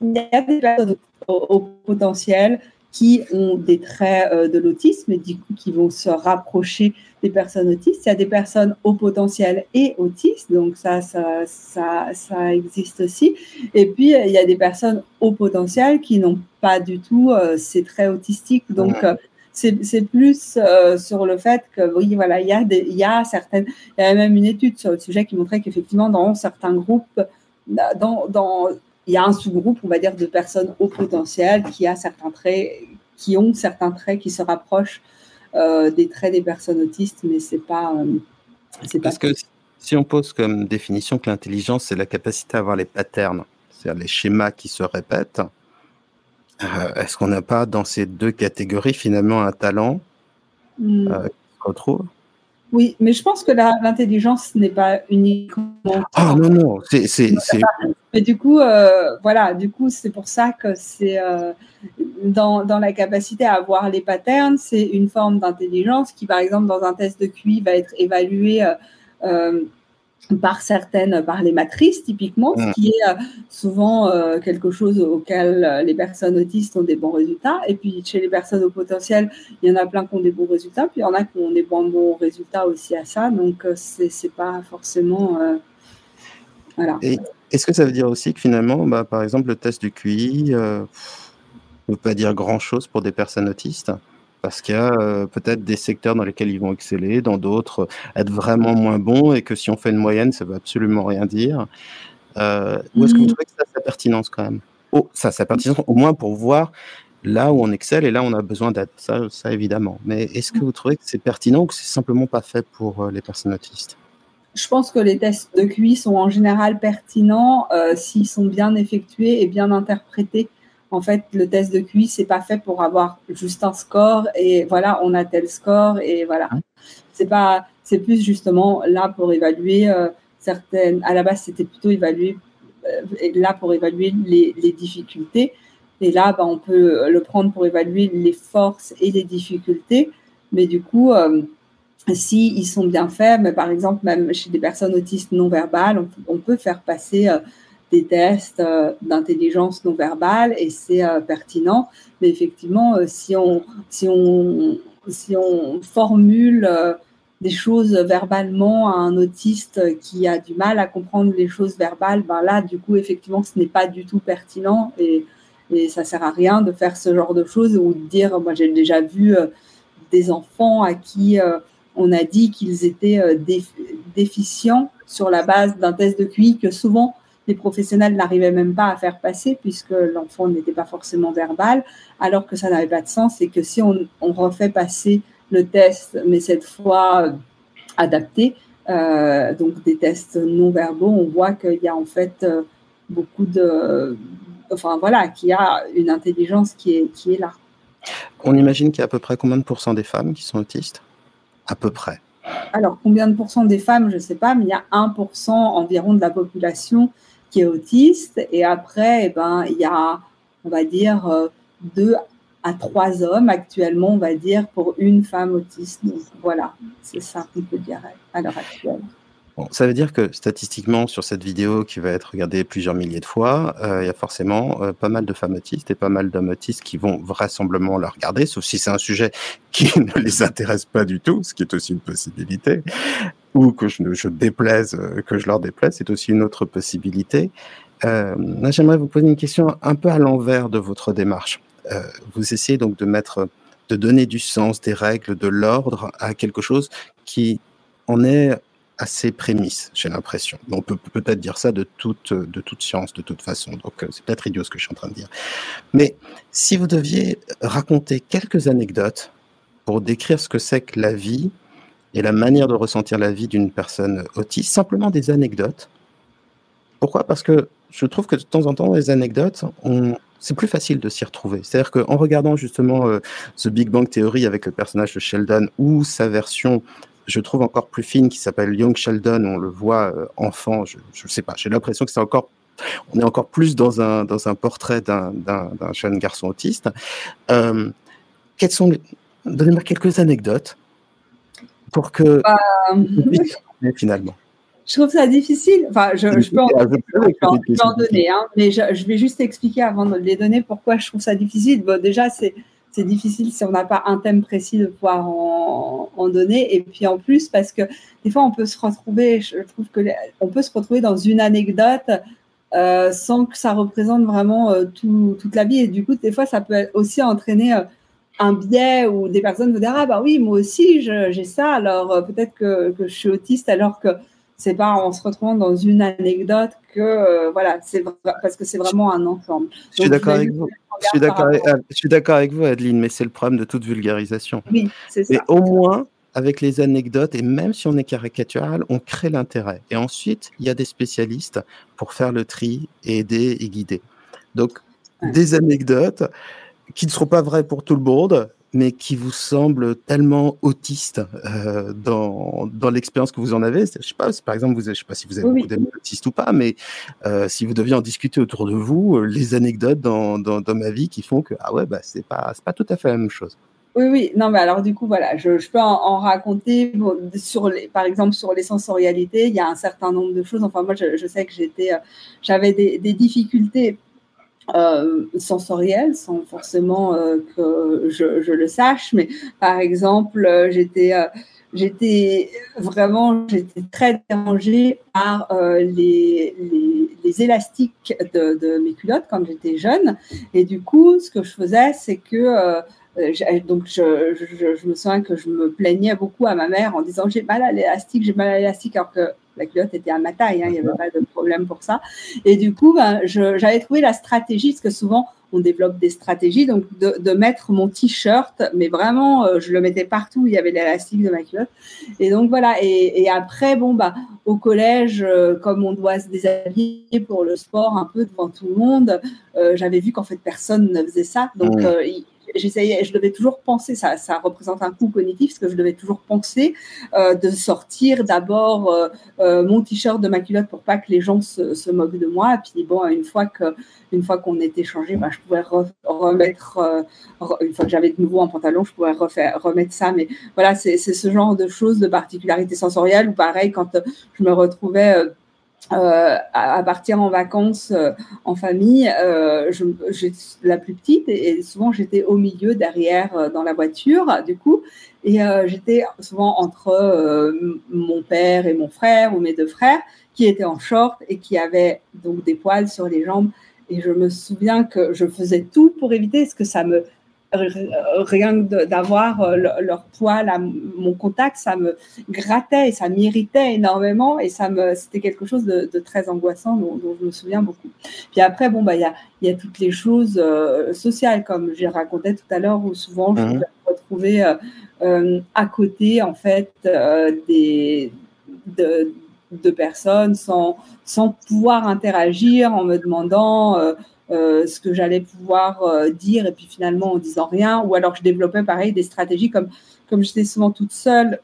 il y a des personnes au, haut potentiel qui ont des traits euh, de l'autisme et du coup qui vont se rapprocher des personnes autistes. Il y a des personnes au potentiel et autistes, donc ça, ça, ça, ça existe aussi. Et puis il y a des personnes au potentiel qui n'ont pas du tout ces traits autistiques, donc c'est plus euh, sur le fait que, oui, voilà, il y, a il y a certaines, il y a même une étude sur le sujet qui montrait qu'effectivement, dans certains groupes, dans, dans, il y a un sous-groupe, on va dire, de personnes au potentiel qui a certains traits, qui ont certains traits qui se rapprochent euh, des traits des personnes autistes, mais c'est pas, euh, c'est Parce que si on pose comme définition que l'intelligence, c'est la capacité à avoir les patterns, c'est-à-dire les schémas qui se répètent, euh, est-ce qu'on n'a pas dans ces deux catégories finalement un talent hmm. euh, qui se retrouve? Oui, mais je pense que l'intelligence n'est pas uniquement. Ah non, non, c'est. Mais du coup, euh, voilà, du coup, c'est pour ça que c'est dans, dans, la capacité à avoir les patterns, c'est une forme d'intelligence qui, par exemple, dans un test de QI, va être évaluée par certaines, par les matrices typiquement, ce mm. qui est euh, souvent euh, quelque chose auquel euh, les personnes autistes ont des bons résultats. Et puis chez les personnes au potentiel, il y en a plein qui ont des bons résultats, puis il y en a qui ont des bons, bons résultats aussi à ça. Donc c'est c'est pas forcément voilà. Est-ce que ça veut dire aussi que finalement, bah, par exemple, le test du QI ne veut pas dire grand chose pour des personnes autistes? Parce qu'il y a euh, peut-être des secteurs dans lesquels ils vont exceller, dans d'autres euh, être vraiment moins bons, et que si on fait une moyenne, ça ne veut absolument rien dire. Euh, ou est-ce que vous mmh. trouvez que ça a sa pertinence quand même? Oh, Ça a sa pertinence au moins pour voir là où on excelle et là où on a besoin d'être, ça, ça évidemment. Mais est-ce que vous trouvez que c'est pertinent ou que c'est simplement pas fait pour les personnes autistes? Je pense que les tests de QI sont en général pertinents s'ils sont bien effectués et bien interprétés en fait, le test de QI, c'est pas fait pour avoir juste un score et voilà, on a tel score et voilà. C'est pas, c'est plus justement là pour évaluer euh, certaines. À la base, c'était plutôt évaluer euh, là pour évaluer les, difficultés. Et là, bah, on peut le prendre pour évaluer les forces et les difficultés. Mais du coup, euh, si ils sont bien faits, mais par exemple, même chez des personnes autistes non verbales, on, peut faire passer des tests euh, d'intelligence non verbale et c'est euh, pertinent. Mais effectivement, euh, si on, si on, si on formule des choses verbalement à un autiste qui a du mal à comprendre les choses verbales, ben là, du coup, effectivement, ce n'est pas du tout pertinent et, et ça sert à rien de faire ce genre de choses ou de dire, moi, j'ai déjà vu des enfants à qui on a dit qu'ils étaient déficients sur la base d'un test de QI que souvent les professionnels n'arrivaient même pas à faire passer puisque l'enfant n'était pas forcément verbal, alors que ça n'avait pas de sens et que si on, refait passer le test, mais cette fois euh, adapté, euh, donc des tests non verbaux, on voit qu'il y a en fait euh, beaucoup de, enfin voilà, qu'il y a une intelligence qui est, qui est là. On imagine qu'il y a à peu près combien de pourcents des femmes qui sont autistes? À peu près. Alors, combien de pourcents des femmes, je ne sais pas, mais il y a 1% environ de la population qui est autiste. Et après, eh ben, il y a, on va dire, euh, deux à trois hommes actuellement, on va dire, pour une femme autiste. Donc voilà, c'est ça qu'on peut dire à l'heure actuelle ça veut dire que statistiquement, sur cette vidéo qui va être regardée plusieurs milliers de fois, euh, il y a forcément euh, pas mal de femmes autistes et pas mal d'hommes autistes qui vont vraisemblablement la regarder, sauf si c'est un sujet qui ne les intéresse pas du tout, ce qui est aussi une possibilité, ou que je, déplaise, euh, que je leur déplaise, c'est aussi une autre possibilité. J'aimerais vous poser une question un peu à l'envers de votre démarche. vous essayez donc de mettre, de donner du sens, des règles, de l'ordre à quelque chose qui en est à ses prémices, j'ai l'impression. On peut peut-être dire ça de toute, de toute science, de toute façon. Donc, euh, c'est peut-être idiot ce que je suis en train de dire. Mais si vous deviez raconter quelques anecdotes pour décrire ce que c'est que la vie et la manière de ressentir la vie d'une personne autiste, simplement des anecdotes. Pourquoi? Parce que je trouve que de temps en temps, les anecdotes, c'est plus facile de s'y retrouver. C'est-à-dire qu'en regardant justement euh, The Big Bang Theory avec le personnage de Sheldon ou sa version je trouve encore plus fine qui s'appelle Young Sheldon. On le voit euh, enfant. Je ne sais pas. J'ai l'impression que c'est encore on est encore plus dans un, dans un portrait d'un jeune garçon autiste. Euh, quelles sont Donnez-moi quelques anecdotes pour que euh... finalement. Je trouve ça difficile. Enfin, je, peux, en, donner, hein, mais je, je, vais juste expliquer avant de les donner pourquoi je trouve ça difficile. Bon, déjà, c'est difficile si on n'a pas un thème précis de pouvoir en, donner. Et puis en plus, parce que des fois, on peut se retrouver, je trouve que on peut se retrouver dans une anecdote euh, sans que ça représente vraiment euh, toute la vie. Et du coup, des fois, ça peut aussi entraîner euh, un biais où des personnes vont dire Ah, bah oui, moi aussi, j'ai ça. Alors peut-être que, que, je suis autiste alors que c'est pas en se retrouvant dans une anecdote que euh, voilà, c'est parce que c'est vraiment un ensemble. Je suis d'accord avec vous. Je suis d'accord avec, je suis d'accord avec vous, Adeline, mais c'est le problème de toute vulgarisation. Oui, c'est ça. Et au moins, avec les anecdotes, et même si on est caricatural, on crée l'intérêt. Et ensuite, il y a des spécialistes pour faire le tri et aider et guider. Donc, des anecdotes qui ne seront pas vraies pour tout le monde, mais qui vous semble tellement autiste euh, dans, dans l'expérience que vous en avez. Je sais pas, par exemple, vous, je sais pas si vous avez beaucoup d'amis autistes ou pas, mais euh, si vous deviez en discuter autour de vous, euh, les anecdotes dans, dans, dans, ma vie qui font que ah ouais, bah c'est pas c'est pas tout à fait la même chose. Oui, oui, non, mais alors du coup, voilà, je, peux en, raconter sur les, par exemple sur les sensorialités. Il y a un certain nombre de choses. Enfin, moi, je, sais que j'étais, euh, j'avais des, difficultés euh, sensorielles, sans forcément euh, que je, le sache. Mais par exemple, j'étais, j'étais vraiment, j'étais très dérangée par les, les, élastiques de, de, mes culottes quand j'étais jeune. Et du coup, ce que je faisais, c'est que euh, donc, je, je, me souviens que je me plaignais beaucoup à ma mère en disant j'ai mal à l'élastique, j'ai mal à l'élastique, alors que la culotte était à ma taille, hein, il n'y avait pas de problème pour ça. Et du coup, ben, j'avais trouvé la stratégie, parce que souvent, on développe des stratégies, donc de, de mettre mon t-shirt, mais vraiment, euh, je le mettais partout où il y avait l'élastique de ma culotte. Et donc voilà, et, et après, bon, bah, au collège, euh, comme on doit se déshabiller pour le sport un peu devant tout le monde, j'avais vu qu'en fait, personne ne faisait ça. Donc, mmh j'essayais, je devais toujours penser, ça, ça représente un coût cognitif, parce que je devais toujours penser euh, de sortir d'abord euh, euh, mon t-shirt de ma culotte pour pas que les gens se, moquent de moi. Puis bon, une fois que, une fois qu'on était changé, bah, je pouvais remettre, une fois que j'avais de nouveau un pantalon, je pouvais remettre ça. Mais voilà, c'est ce genre de choses, de particularités sensorielles, ou pareil quand je me retrouvais euh, à, partir en vacances euh, en famille, euh, je, la plus petite et, souvent j'étais au milieu, derrière, euh, dans la voiture, du coup, et j'étais souvent entre mon père et mon frère ou mes deux frères qui étaient en short et qui avaient donc des poils sur les jambes. Et je me souviens que je faisais tout pour éviter ce que ça me rien d'avoir euh, leur poil à mon contact, ça me grattait et ça m'irritait énormément et ça me, c'était quelque chose de, très angoissant dont, je me souviens beaucoup. Puis après, bon, bah, il y a, y a toutes les choses euh, sociales, comme j'ai raconté tout à l'heure, où souvent je mmh. me retrouvais euh, à côté, en fait, des, de, de, personnes sans, sans pouvoir interagir en me demandant euh, ce que j'allais pouvoir euh, dire et puis finalement en disant rien ou alors je développais pareil des stratégies comme comme j'étais souvent toute seule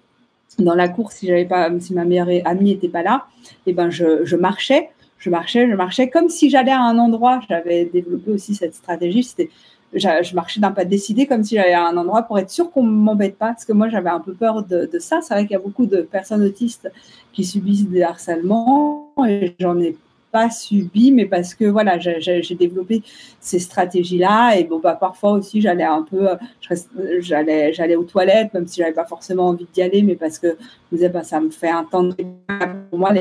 dans la course si j'avais pas si ma meilleure amie était pas là et eh ben je, marchais je marchais je marchais comme si j'allais à un endroit. J'avais développé aussi cette stratégie c'était je marchais d'un pas décidé comme si j'allais à un endroit pour être sûr qu'on m'embête pas parce que moi j'avais un peu peur de, de ça. C'est vrai qu'il y a beaucoup de personnes autistes qui subissent des harcèlements et j'en ai pas subi, mais parce que voilà, j'ai développé ces stratégies-là. Et bon, bah, parfois aussi, j'allais un peu, j'allais, j'allais aux toilettes, même si j'avais pas forcément envie d'y aller, mais parce que je me disais, bah, ça me fait un temps de pour moi,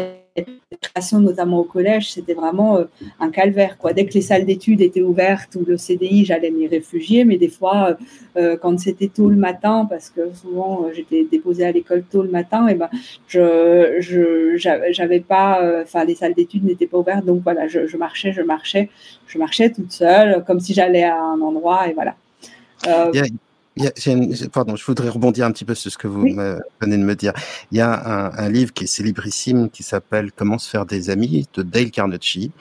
notamment au collège, c'était vraiment euh, un calvaire. Quoi. Dès que les salles d'études étaient ouvertes ou le CDI, j'allais m'y réfugier. Mais des fois, euh, euh, quand c'était tôt le matin, parce que souvent j'étais déposée à l'école tôt le matin, et ben je je pas, enfin les salles d'études n'étaient pas ouvertes, donc voilà, je, marchais, je marchais, je marchais toute seule, comme si j'allais à un endroit, et voilà. A, pardon, je voudrais rebondir un petit peu sur ce que vous venez de me dire. Il y a un, un livre qui est célébrissime qui s'appelle Comment se faire des amis de Dale Carnegie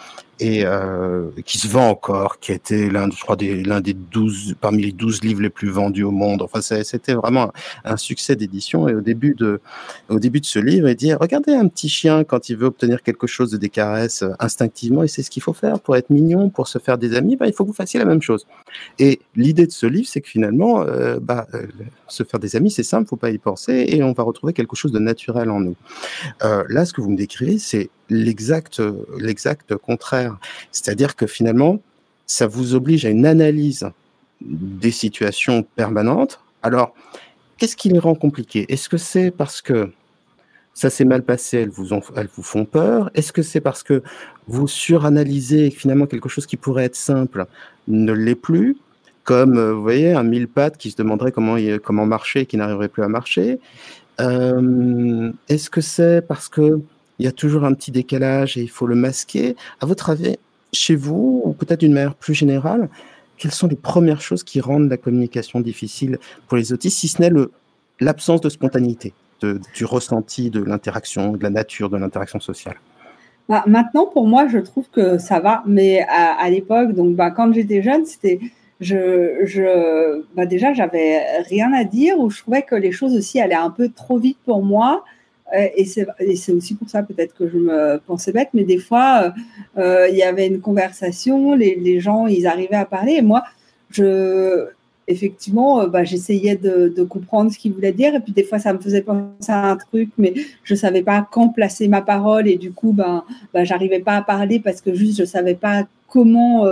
et euh, qui se vend encore, qui a été l'un, des, l'un des 12, parmi les 12 livres les plus vendus au monde. Enfin, c'était vraiment un, succès d'édition. Et au début de, au début de ce livre, il dit, regardez un petit chien quand il veut obtenir quelque chose de des caresses euh, instinctivement, et c'est ce qu'il faut faire pour être mignon, pour se faire des amis, bah, il faut que vous fassiez la même chose. Et l'idée de ce livre, c'est que finalement, euh, bah, se faire des amis, c'est simple, faut pas y penser, et on va retrouver quelque chose de naturel en nous. Là, ce que vous me décrivez, c'est l'exact, contraire. C'est-à-dire que finalement, ça vous oblige à une analyse des situations permanentes. Alors, qu'est-ce qui les rend compliquées Est-ce que c'est parce que ça s'est mal passé, elles vous, ont, elles vous font peur? Est-ce que c'est parce que vous suranalysez et finalement quelque chose qui pourrait être simple ne l'est plus? Comme, euh, vous voyez, un mille pattes qui se demanderait comment, comment marcher et qui n'arriverait plus à marcher euh, Est-ce que c'est parce que il y a toujours un petit décalage et il faut le masquer. À votre avis, chez vous, ou peut-être d'une manière plus générale, quelles sont les premières choses qui rendent la communication difficile pour les autistes, si ce n'est l'absence de spontanéité, du ressenti de l'interaction, de la nature de l'interaction sociale? Bah, Maintenant, pour moi, je trouve que ça va, mais à, l'époque, donc bah, quand j'étais jeune, c'était je, je bah, déjà j'avais rien à dire ou je trouvais que les choses aussi allaient un peu trop vite pour moi et c'est aussi pour ça peut-être que je me pensais bête, mais des fois, euh, euh, il y avait une conversation, les, gens, ils arrivaient à parler, et moi, je, effectivement, bah, j'essayais de, comprendre ce qu'il voulait dire. Et puis des fois, ça me faisait penser à un truc, mais je savais pas quand placer ma parole. Et du coup, ben, ben j'arrivais pas à parler parce que juste je savais pas comment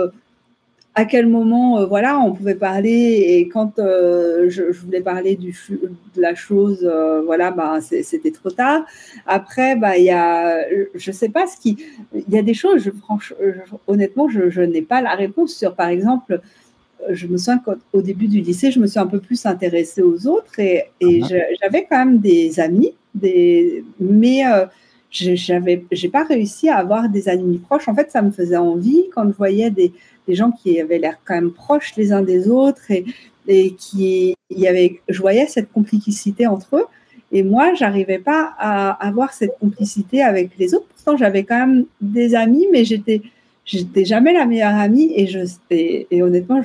à quel moment, euh, voilà, on pouvait parler et quand euh, je, voulais parler du, de la chose, euh, voilà, bah, c'était trop tard. Après, bah, il y a, je sais pas ce qui, il y a des choses, je, franchement, honnêtement, je, n'ai pas la réponse sur, par exemple, je me souviens qu'au début du lycée, je me suis un peu plus intéressée aux autres et, et uh-huh. j'avais quand même des amis, des, mais j'avais, j'ai pas réussi à avoir des amis proches. En fait, ça me faisait envie quand je voyais des, des gens qui avaient l'air quand même proches les uns des autres et, et qui il y avait, je voyais cette complicité entre eux. Et moi, j'arrivais pas à avoir cette complicité avec les autres. Pourtant, j'avais quand même des amis, mais j'étais, j'étais jamais la meilleure amie. Et je, et, honnêtement,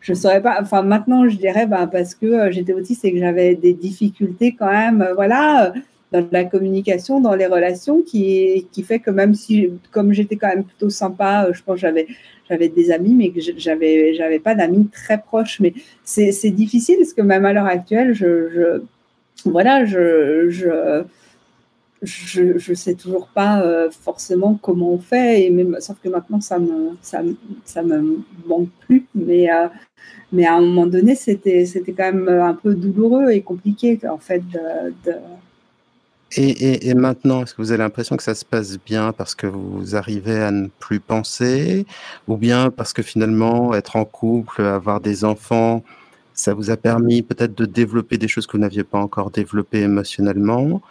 je, saurais pas. Enfin, maintenant, je dirais, bah, parce que euh, j'étais autiste et que j'avais des difficultés quand même. Euh, voilà dans la communication, dans les relations, qui, qui fait que même si, comme j'étais quand même plutôt sympa, euh, je pense que j'avais, j'avais des amis, mais que j'avais, j'avais pas d'amis très proches. Mais c'est, difficile parce que même à l'heure actuelle, je, je voilà, je, je, je, sais toujours pas euh, forcément comment on fait, et même, sauf que maintenant ça me, ça, ça me manque plus. Mais, euh, mais à un moment donné, c'était, c'était quand même un peu douloureux et compliqué en fait de et, maintenant, est-ce que vous avez l'impression que ça se passe bien parce que vous arrivez à ne plus penser ou bien parce que finalement, être en couple, avoir des enfants, ça vous a permis peut-être de développer des choses que vous n'aviez pas encore développées émotionnellement?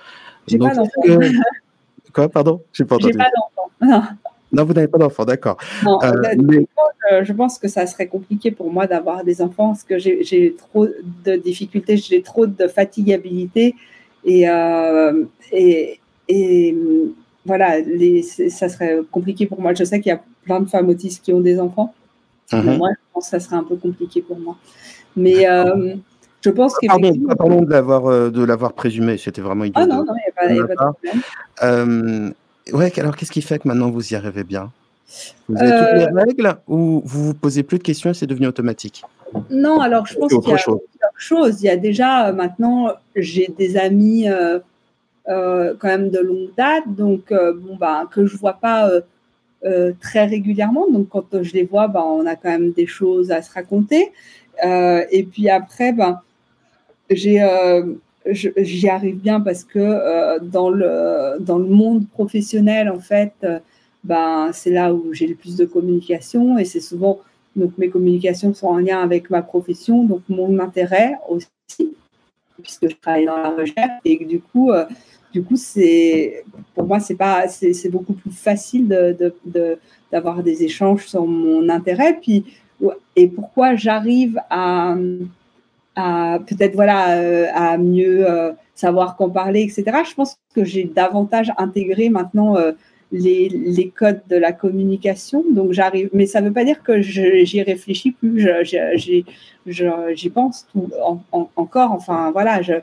J'ai pas d'enfant. Quoi, pardon? J'ai pas d'enfant. Non. vous n'avez pas d'enfant, d'accord. Euh, je pense que ça serait compliqué pour moi d'avoir des enfants parce que j'ai trop de difficultés, j'ai trop de fatigabilité et, euh, et, et, voilà, les, ça serait compliqué pour moi. Je sais qu'il y a plein de femmes autistes qui ont des enfants. Mhm. moi, je pense que ça serait un peu compliqué pour moi. Mais euh, je pense que. Pardon, pardon de l'avoir euh, de l'avoir présumé. C'était vraiment idiot. Ah non, non, il n'y a, pas de problème. Euh, ouais, alors qu'est-ce qui fait que maintenant vous y arrivez bien? Vous avez toutes les règles ou vous vous posez plus de questions et c'est devenu automatique? Non, alors je pense qu'il y a chose. Il y a déjà euh, maintenant, j'ai des amis euh, euh, quand même de longue date, donc bon bah que je vois pas très régulièrement. Donc quand je les vois, bah, on a quand même des choses à se raconter. et puis après, ben j'ai j'y arrive bien parce que dans, le, dans le monde professionnel, en fait, ben, c'est là où j'ai le plus de communication et c'est souvent donc mes communications sont en lien avec ma profession, donc mon intérêt aussi, puisque je travaille dans la recherche et du coup, euh, du coup, pour moi c'est beaucoup plus facile de, d'avoir des échanges sur mon intérêt. Puis et pourquoi j'arrive à, à peut-être voilà euh, à mieux euh, savoir qu'en parler, etc. Je pense que j'ai davantage intégré maintenant les, les, codes de la communication. Donc j'arrive, mais ça ne veut pas dire que j'y réfléchis plus. J'y pense tout, encore. Enfin voilà, je,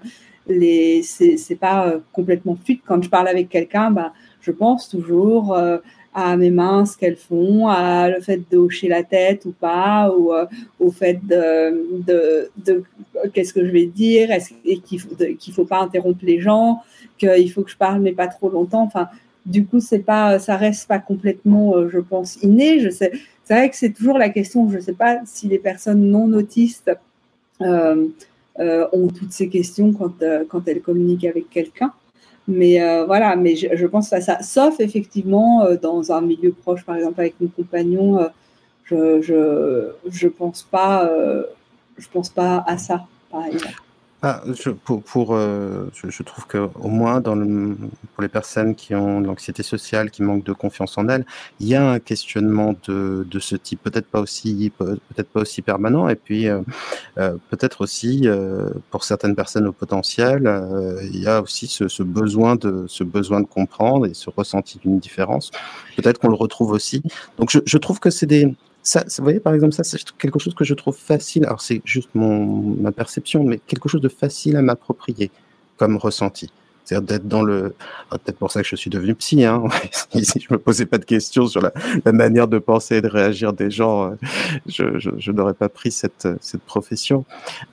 les, c'est pas euh, complètement fuite. Quand je parle avec quelqu'un, bah, je pense toujours euh, à mes mains, ce qu'elles font, à le fait de hocher la tête ou pas, ou euh, au fait de, de, de qu'est-ce que je vais dire, et qu'il faut, qu'il faut pas interrompre les gens, qu'il faut que je parle mais pas trop longtemps. Enfin, du coup, c'est pas, ça reste pas complètement, euh, je pense, inné. Je sais, c'est vrai que c'est toujours la question. Je ne sais pas si les personnes non autistes euh, euh, ont toutes ces questions quand, elles communiquent avec quelqu'un. Mais voilà, mais je, pense à ça. Sauf effectivement dans un milieu proche, par exemple avec mon compagnon, je, je, je pense pas, je pense pas à ça, par exemple. Ah, je, pour, pour euh, je, trouve que au moins dans le, pour les personnes qui ont de l'anxiété sociale, qui manquent de confiance en elles, il y a un questionnement de, de ce type, peut-être pas aussi peut-être pas aussi permanent, et puis euh, euh, peut-être aussi pour certaines personnes au potentiel, il y a aussi ce, ce, besoin de ce besoin de comprendre et ce ressenti d'une différence. Peut-être qu'on le retrouve aussi. Donc je, je trouve que c'est des ça, vous voyez, par exemple, ça, c'est quelque chose que je trouve facile. Alors, c'est juste mon, ma perception, mais quelque chose de facile à m'approprier comme ressenti. C'est d'être dans le. Ah, peut-être pour ça que je suis devenu psy. Hein. si je me posais pas de questions sur la, manière de penser et de réagir des gens, je, je, n'aurais pas pris cette, cette profession.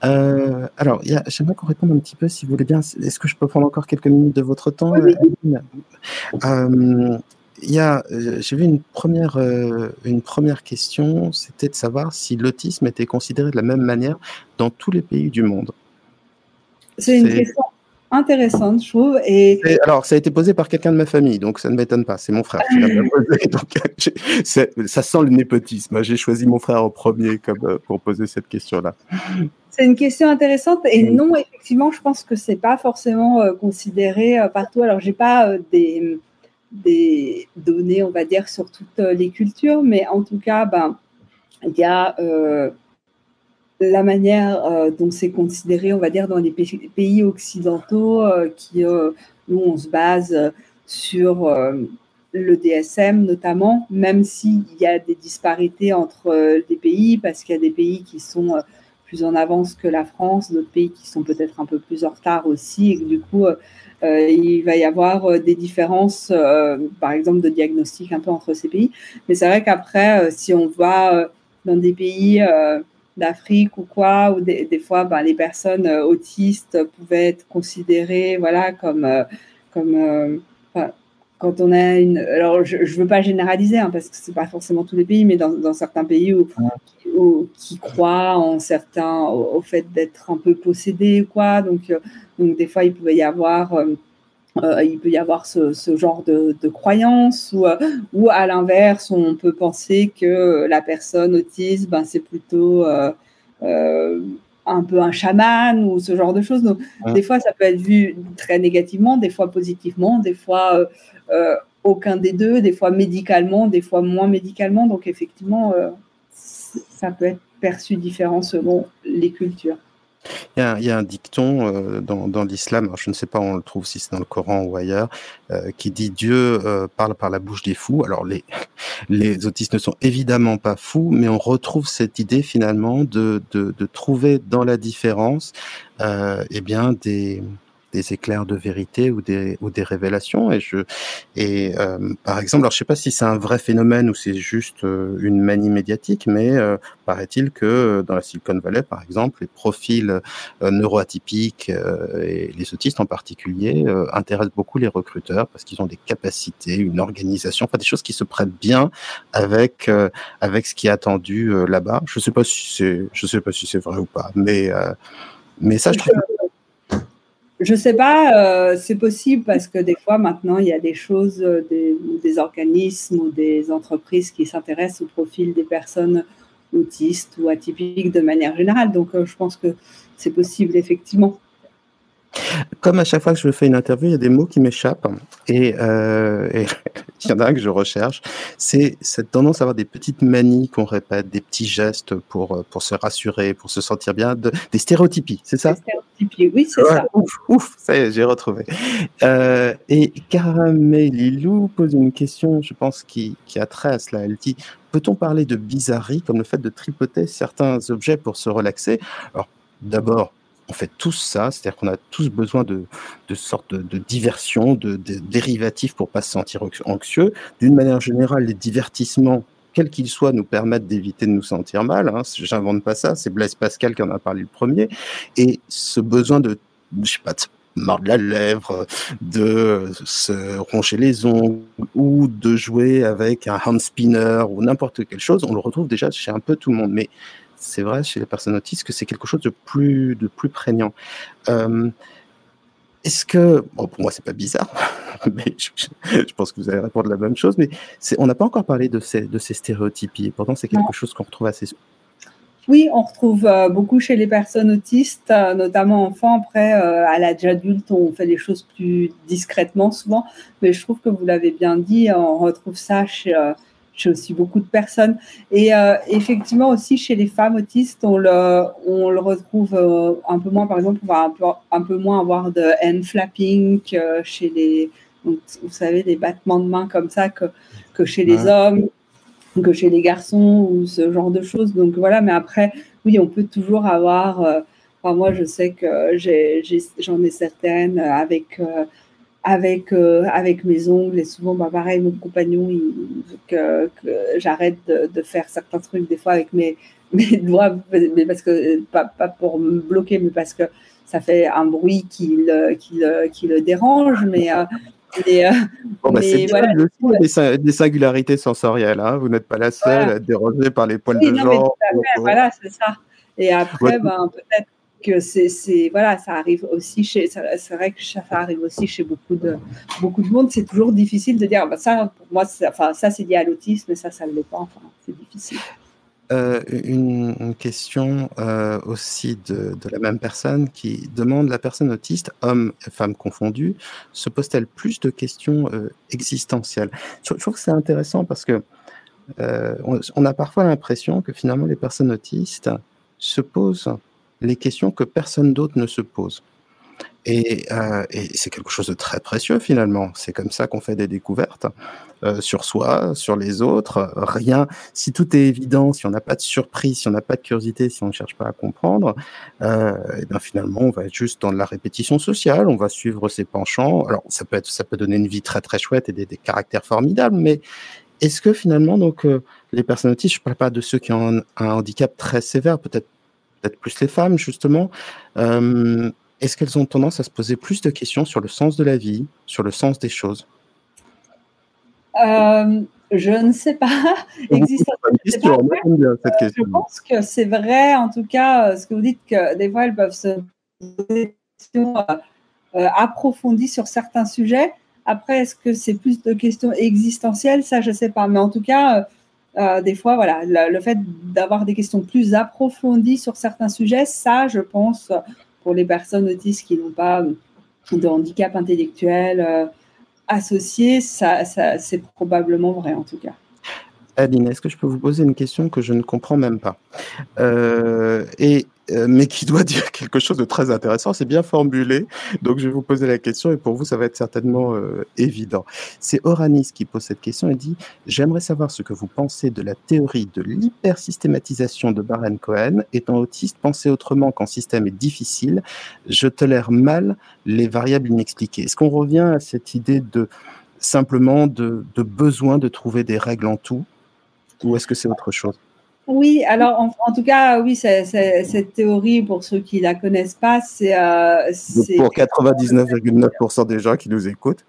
Euh, alors, j'aimerais qu'on réponde un petit peu, si vous voulez bien. Est-ce que je peux prendre encore quelques minutes de votre temps oui, euh, il y a, j'ai vu une première, une première question, c'était de savoir si l'autisme était considéré de la même manière dans tous les pays du monde. C'est une question intéressante, je trouve. Et... alors, ça a été posé par quelqu'un de ma famille, donc ça ne m'étonne pas. C'est mon frère qui l'a posé. Donc, ça sent le népotisme. J'ai choisi mon frère en premier comme, euh, pour poser cette question-là. C'est une question intéressante et non, effectivement, je pense que c'est pas forcément euh, considéré euh, partout. Alors, j'ai pas des, des données, on va dire, sur toutes les cultures, mais en tout cas, ben, il y a la manière euh, dont c'est considéré, on va dire, dans les pays occidentaux, euh, qui, euh, nous, on se base sur le DSM notamment, même s'il y a des disparités entre des pays, parce qu'il y a des pays qui sont plus en avance que la France, d'autres pays qui sont peut-être un peu plus en retard aussi, et que du coup, il va y avoir des différences, par exemple, de diagnostic un peu entre ces pays. Mais c'est vrai qu'après, si on va dans des pays d'Afrique ou quoi, ou des, fois, ben, les personnes euh, autistes pouvaient être considérées, voilà, comme, euh, comme euh, quand on a une. Alors, je ne veux pas généraliser, hein, parce que c'est pas forcément tous les pays, mais dans, certains pays où, qui croient en certains, au, fait d'être un peu possédés, quoi. Donc, donc, des fois, il pouvait y avoir. Euh, il peut y avoir ce, genre de, de croyance ou, euh, ou à l'inverse, on peut penser que la personne autiste, ben, c'est plutôt euh, un peu un chaman ou ce genre de choses. Donc, des fois, ça peut être vu très négativement, des fois positivement, des fois aucun des deux, des fois médicalement, des fois moins médicalement. Donc, effectivement, ça peut être perçu différent selon les cultures. Il y a, un dicton euh, dans, l'islam, je ne sais pas on le trouve, si c'est dans le Coran ou ailleurs, euh, qui dit Dieu euh, parle par la bouche des fous. Alors les, les autistes ne sont évidemment pas fous, mais on retrouve cette idée finalement de, de, de trouver dans la différence eh bien des, des éclairs de vérité ou des, ou des révélations. Et, je, et euh, par exemple, alors je sais pas si c'est un vrai phénomène ou c'est juste euh, une manie médiatique, mais euh, paraît-il que dans la Silicon Valley, par exemple, les profils neuroatypiques et les autistes en particulier intéressent beaucoup les recruteurs parce qu'ils ont des capacités, une organisation, enfin des choses qui se prêtent bien avec avec ce qui est attendu là-bas. Je sais pas si c'est, je sais pas si c'est vrai ou pas, mais mais ça, je trouve je sais pas, euh, c'est possible parce que des fois maintenant il y a des choses, euh, des, des organismes ou des entreprises qui s'intéressent au profil des personnes autistes ou atypiques de manière générale. Donc euh, je pense que c'est possible effectivement. Comme à chaque fois que je fais une interview, il y a des mots qui m'échappent et, euh, il y en a un que je recherche. C'est cette tendance à avoir des petites manies qu'on répète, des petits gestes pour pour se rassurer, pour se sentir bien, des stéréotypies, c'est ça? Stéréotypies, oui, c'est ça. Ouf, ouf, ça y est, j'ai retrouvé. Euh, et Caramelilou pose une question, je pense, qui, qui a trait à cela. Elle dit peut-on parler de bizarrerie comme le fait de tripoter certains objets pour se relaxer? Alors, d'abord, on fait tous ça, c'est-à-dire qu'on a tous besoin de, de sortes de, diversion, de, dérivatifs pour pas se sentir anxieux. D'une manière générale, les divertissements, quels qu'ils soient, nous permettent d'éviter de nous sentir mal. Hein. J'invente pas ça, c'est Blaise Pascal qui en a parlé le premier. Et ce besoin de, je sais pas, de mordre la lèvre, de se roncher les ongles ou de jouer avec un hand spinner ou n'importe quelle chose, on le retrouve déjà chez un peu tout le monde. Mais c'est vrai chez les personnes autistes que c'est quelque chose de plus, de plus prégnant. Euh, est-ce que, bon, pour moi, c'est pas bizarre, mais je, pense que vous allez répondre la même chose, mais on n'a pas encore parlé de ces, de ces stéréotypies, et pourtant c'est quelque chose qu'on retrouve assez oui, on retrouve euh, beaucoup chez les personnes autistes, euh, notamment enfants. Après, à l'âge adulte, on fait les choses plus discrètement souvent, mais je trouve que vous l'avez bien dit, on retrouve ça chez, chez aussi beaucoup de personnes. Et euh, effectivement aussi chez les femmes autistes, on le, on le retrouve euh, un peu moins, par exemple, on va un peu, un peu moins avoir de hand flapping que chez les, vous savez, des battements de mains comme ça que, que chez les hommes, que chez les garçons ou ce genre de choses. Donc voilà, mais après, oui, on peut toujours avoir Enfin, moi, je sais que j'en ai, certaines avec, euh, avec, euh, avec mes ongles. Et souvent, bah, pareil, mon compagnon, il veut que, j'arrête de, faire certains trucs des fois avec mes, mes doigts, mais parce que, pas, pas, pour me bloquer, mais parce que ça fait un bruit qui le, qui le, qui le dérange. Mais, euh, bon, bah, c'est voilà, des, des, singularités sensorielles. Hein. Vous n'êtes pas la seule à être dérangée par les poils de jambe. Voilà, c'est ça. Et après, ben, peut-être que c'est voilà ça arrive aussi chez c'est vrai que ça arrive aussi chez beaucoup de beaucoup de monde. C'est toujours difficile de dire bah, ça pour moi enfin ça c'est lié à l'autisme ça ça ne l'est pas. Enfin c'est difficile. Euh, une, question euh, aussi de, de, la même personne qui demande la personne autiste, homme et femme confondus, se pose-t-elle plus de questions euh, existentielles? Je, trouve que c'est intéressant parce que on, on, a parfois l'impression que finalement les personnes autistes se posent les questions que personne d'autre ne se pose. Euh, et, c'est quelque chose de très précieux finalement. C'est comme ça qu'on fait des découvertes euh, sur soi, sur les autres. Rien, si tout est évident, si on n'a pas de surprise, si on n'a pas de curiosité, si on ne cherche pas à comprendre, euh, et bien finalement on va être juste dans de la répétition sociale. On va suivre ses penchants. Alors ça peut être, ça peut donner une vie très très chouette et des, caractères formidables, mais est-ce que finalement donc les personnes autistes, je ne parle pas de ceux qui ont un handicap très sévère, peut-être peut-être plus les femmes justement, euh, est-ce qu'elles ont tendance à se poser plus de questions sur le sens de la vie, sur le sens des choses? Euh, Je ne sais pas. Existe Je pense que c'est vrai, en tout cas, euh, ce que vous dites, que des fois, elles peuvent se poser des questions approfondies sur certains sujets. Après, est-ce que c'est plus de questions existentielles? Ça, je ne sais pas. Mais en tout cas, euh, des fois, voilà, le, fait d'avoir des questions plus approfondies sur certains sujets, ça, je pense, pour les personnes autistes qui n'ont pas de handicap intellectuel euh, associé, ça, c'est probablement vrai en tout cas. Aline, est-ce que je peux vous poser une question que je ne comprends même pas? Euh, Mais qui doit dire quelque chose de très intéressant. C'est bien formulé. Donc, je vais vous poser la question et pour vous, ça va être certainement euh, évident. C'est Oranis qui pose cette question et dit J'aimerais savoir ce que vous pensez de la théorie de l'hypersystématisation de Baron Cohen. Étant autiste, penser autrement qu'en système est difficile. Je tolère mal les variables inexpliquées. Est-ce qu'on revient à cette idée de simplement de besoin de trouver des règles en tout? Ou est-ce que c'est autre chose? Oui, alors en, tout cas, oui, cette théorie, pour ceux qui ne la connaissent pas, c'est. Euh, pour 99,9% des gens qui nous écoutent.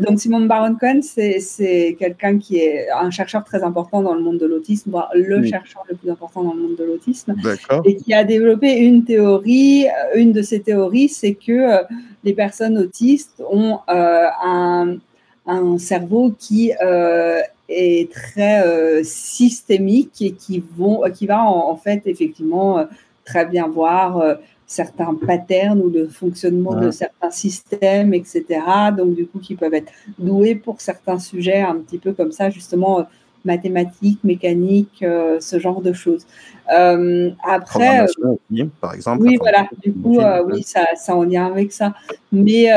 donc Simon Baron Cohen, c'est quelqu'un qui est un chercheur très important dans le monde de l'autisme, voire le chercheur le plus important dans le monde de l'autisme, et qui a développé une théorie. Une de ces théories, c'est que euh, les personnes autistes ont euh, un, un, cerveau qui est très euh, systémique et qui, vont, qui va en, fait effectivement euh, très bien voir euh, certains patterns ou le fonctionnement de certains systèmes, etc. Donc du coup, qui peuvent être doués pour certains sujets un petit peu comme ça, justement mathématiques, mécaniques, ce genre de choses. après, par exemple. Oui, voilà. Du coup, oui, ça, ça en lien avec ça. Mais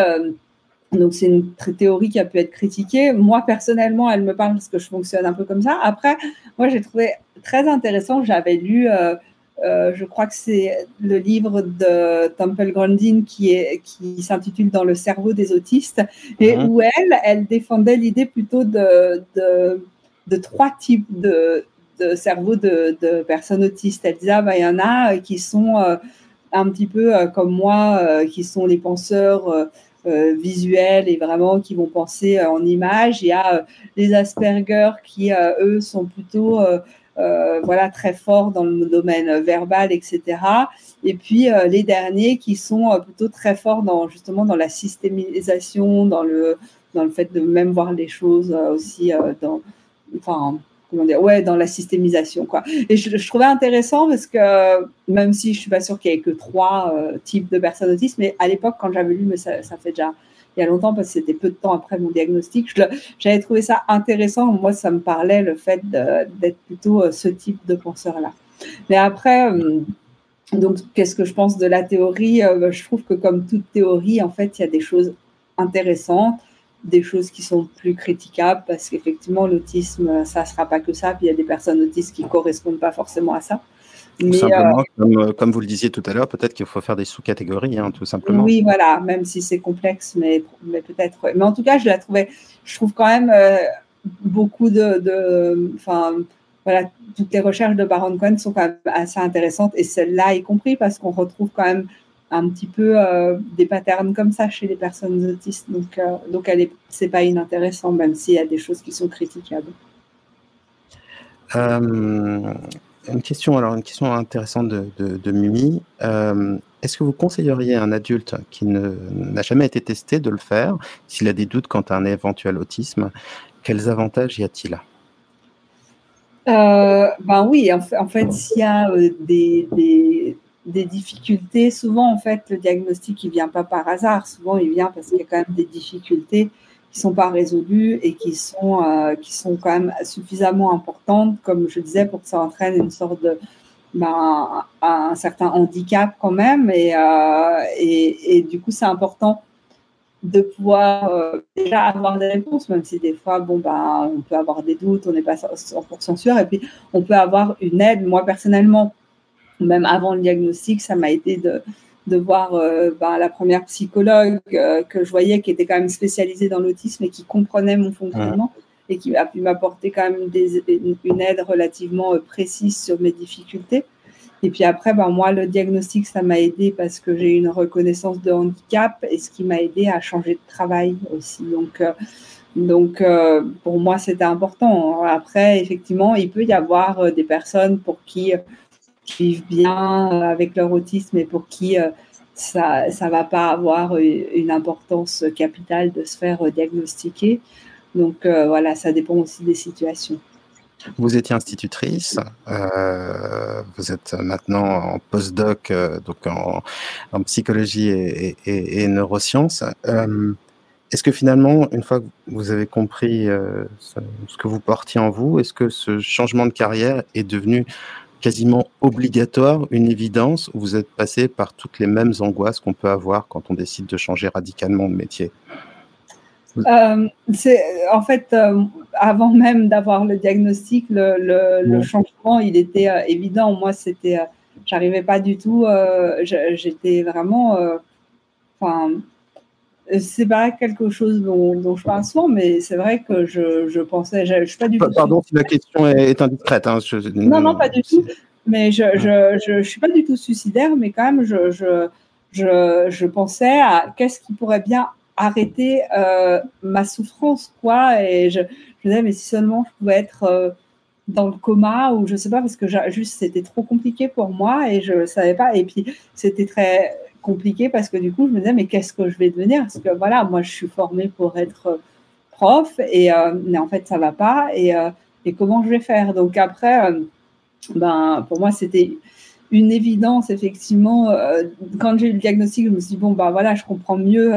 donc, c'est une théorie qui a pu être critiquée. Moi, personnellement, elle me parle parce que je fonctionne un peu comme ça. Après, moi, j'ai trouvé très intéressant. J'avais lu, euh, euh, je crois que c'est le livre de Temple Grandin qui, est, qui s'intitule Dans le cerveau des autistes, et mhm. où elle, elle défendait l'idée plutôt de, de, trois types de, de cerveaux de, personnes autistes. Elle disait, ah, bah, il y en a qui sont euh, un petit peu comme moi, qui sont les penseurs euh, visuels et vraiment qui vont penser euh, en images. Il y a euh, les Asperger qui, eux, sont plutôt voilà, très forts dans le domaine verbal, etc. Et puis les derniers qui sont plutôt très forts dans, justement dans la systémisation, dans le, dans le fait de même voir les choses aussi dans, enfin, ouais, dans la systémisation, quoi. Et je, trouvais intéressant parce que même si je suis pas sûre qu'il y ait que trois euh, types de personnes autistes, mais à l'époque, quand j'avais lu, mais ça, fait déjà il y a longtemps parce que c'était peu de temps après mon diagnostic, j'avais trouvé ça intéressant. Moi, ça me parlait le fait d'être plutôt euh, ce type de penseur-là. Mais après, euh, donc, qu'est-ce que je pense de la théorie? Je trouve que comme toute théorie, en fait, il y a des choses intéressantes des choses qui sont plus critiquables parce qu'effectivement, l'autisme, ça ne sera pas que ça. Puis il y a des personnes autistes qui ne correspondent pas forcément à ça. Mais, simplement, euh, comme, vous le disiez tout à l'heure, peut-être qu'il faut faire des sous-catégories, hein, tout simplement. Oui, voilà, même si c'est complexe, mais, mais peut-être. Mais en tout cas, je la trouvais, je trouve quand même euh, beaucoup de. Enfin, voilà, toutes les recherches de Baron Cohen sont quand même assez intéressantes, et celle-là y compris, parce qu'on retrouve quand même un petit peu euh, des patterns comme ça chez les personnes autistes. Donc, euh, donc elle est, c'est pas inintéressant, même s'il y a des choses qui sont critiquables. Euh, une question, alors une question intéressante de, de, Mimi. est-ce que vous conseilleriez à un adulte qui n'a jamais été testé de le faire, s'il a des doutes quant à un éventuel autisme Quels avantages y a-t-il? Ben oui, en fait, en fait s'il y a des, des, des difficultés. Souvent, en fait, le diagnostic, il vient pas par hasard. Souvent, il vient parce qu'il y a quand même des difficultés qui sont pas résolues et qui sont, euh, qui sont quand même suffisamment importantes, comme je disais, pour que ça entraîne une sorte de, ben, un, certain handicap quand même. Et, euh, et, et, du coup, c'est important de pouvoir euh, déjà avoir des réponses, même si des fois, bon, ben, on peut avoir des doutes, on n'est pas 100% sûr, et puis on peut avoir une aide. Moi, personnellement, même avant le diagnostic, ça m'a aidé de, de voir euh, ben, la première psychologue euh, que je voyais qui était quand même spécialisée dans l'autisme et qui comprenait mon fonctionnement et qui a pu m'apporter quand même des, une, aide relativement euh, précise sur mes difficultés. Et puis après, ben, moi, le diagnostic, ça m'a aidé parce que j'ai une reconnaissance de handicap et ce qui m'a aidé à changer de travail aussi. Donc, donc pour moi, c'était important. Après, effectivement, il peut y avoir des personnes pour qui vivent bien euh, avec leur autisme et pour qui euh, ça ne va pas avoir une importance capitale de se faire euh, diagnostiquer. Donc voilà, ça dépend aussi des situations. Vous étiez institutrice, vous êtes maintenant en postdoc, donc en, psychologie et, et, neurosciences. est-ce que finalement, une fois que vous avez compris ce que vous portiez en vous, est-ce que ce changement de carrière est devenu quasiment obligatoire, une évidence, où vous êtes passé par toutes les mêmes angoisses qu'on peut avoir quand on décide de changer radicalement de métier? Euh, c'est en fait euh, avant même d'avoir le diagnostic, le, changement il était euh, évident. Moi, c'était, j'arrivais pas du tout. j'étais vraiment, enfin, c'est pas quelque chose dont, je parle souvent, mais c'est vrai que je, je pensais, je, suis pas du tout. Pardon si la question est indiscrète. Hein, non, non, pas du tout. Mais je, je, je, suis pas du tout suicidaire, mais quand même, je, je, je, je pensais à qu'est-ce qui pourrait bien arrêter euh, ma souffrance, quoi. Et je, je disais, mais si seulement je pouvais être euh, dans le coma ou je sais pas, parce que juste c'était trop compliqué pour moi et je savais pas. Et puis c'était très compliqué parce que du coup, je me disais, mais qu'est-ce que je vais devenir? Parce que voilà, moi, je suis formée pour être prof, et, euh, mais en fait, ça va pas. Et, euh, et comment je vais faire? Donc après, euh, ben, pour moi, c'était une évidence, effectivement. quand j'ai eu le diagnostic, je me suis dit, bon, ben voilà, je comprends mieux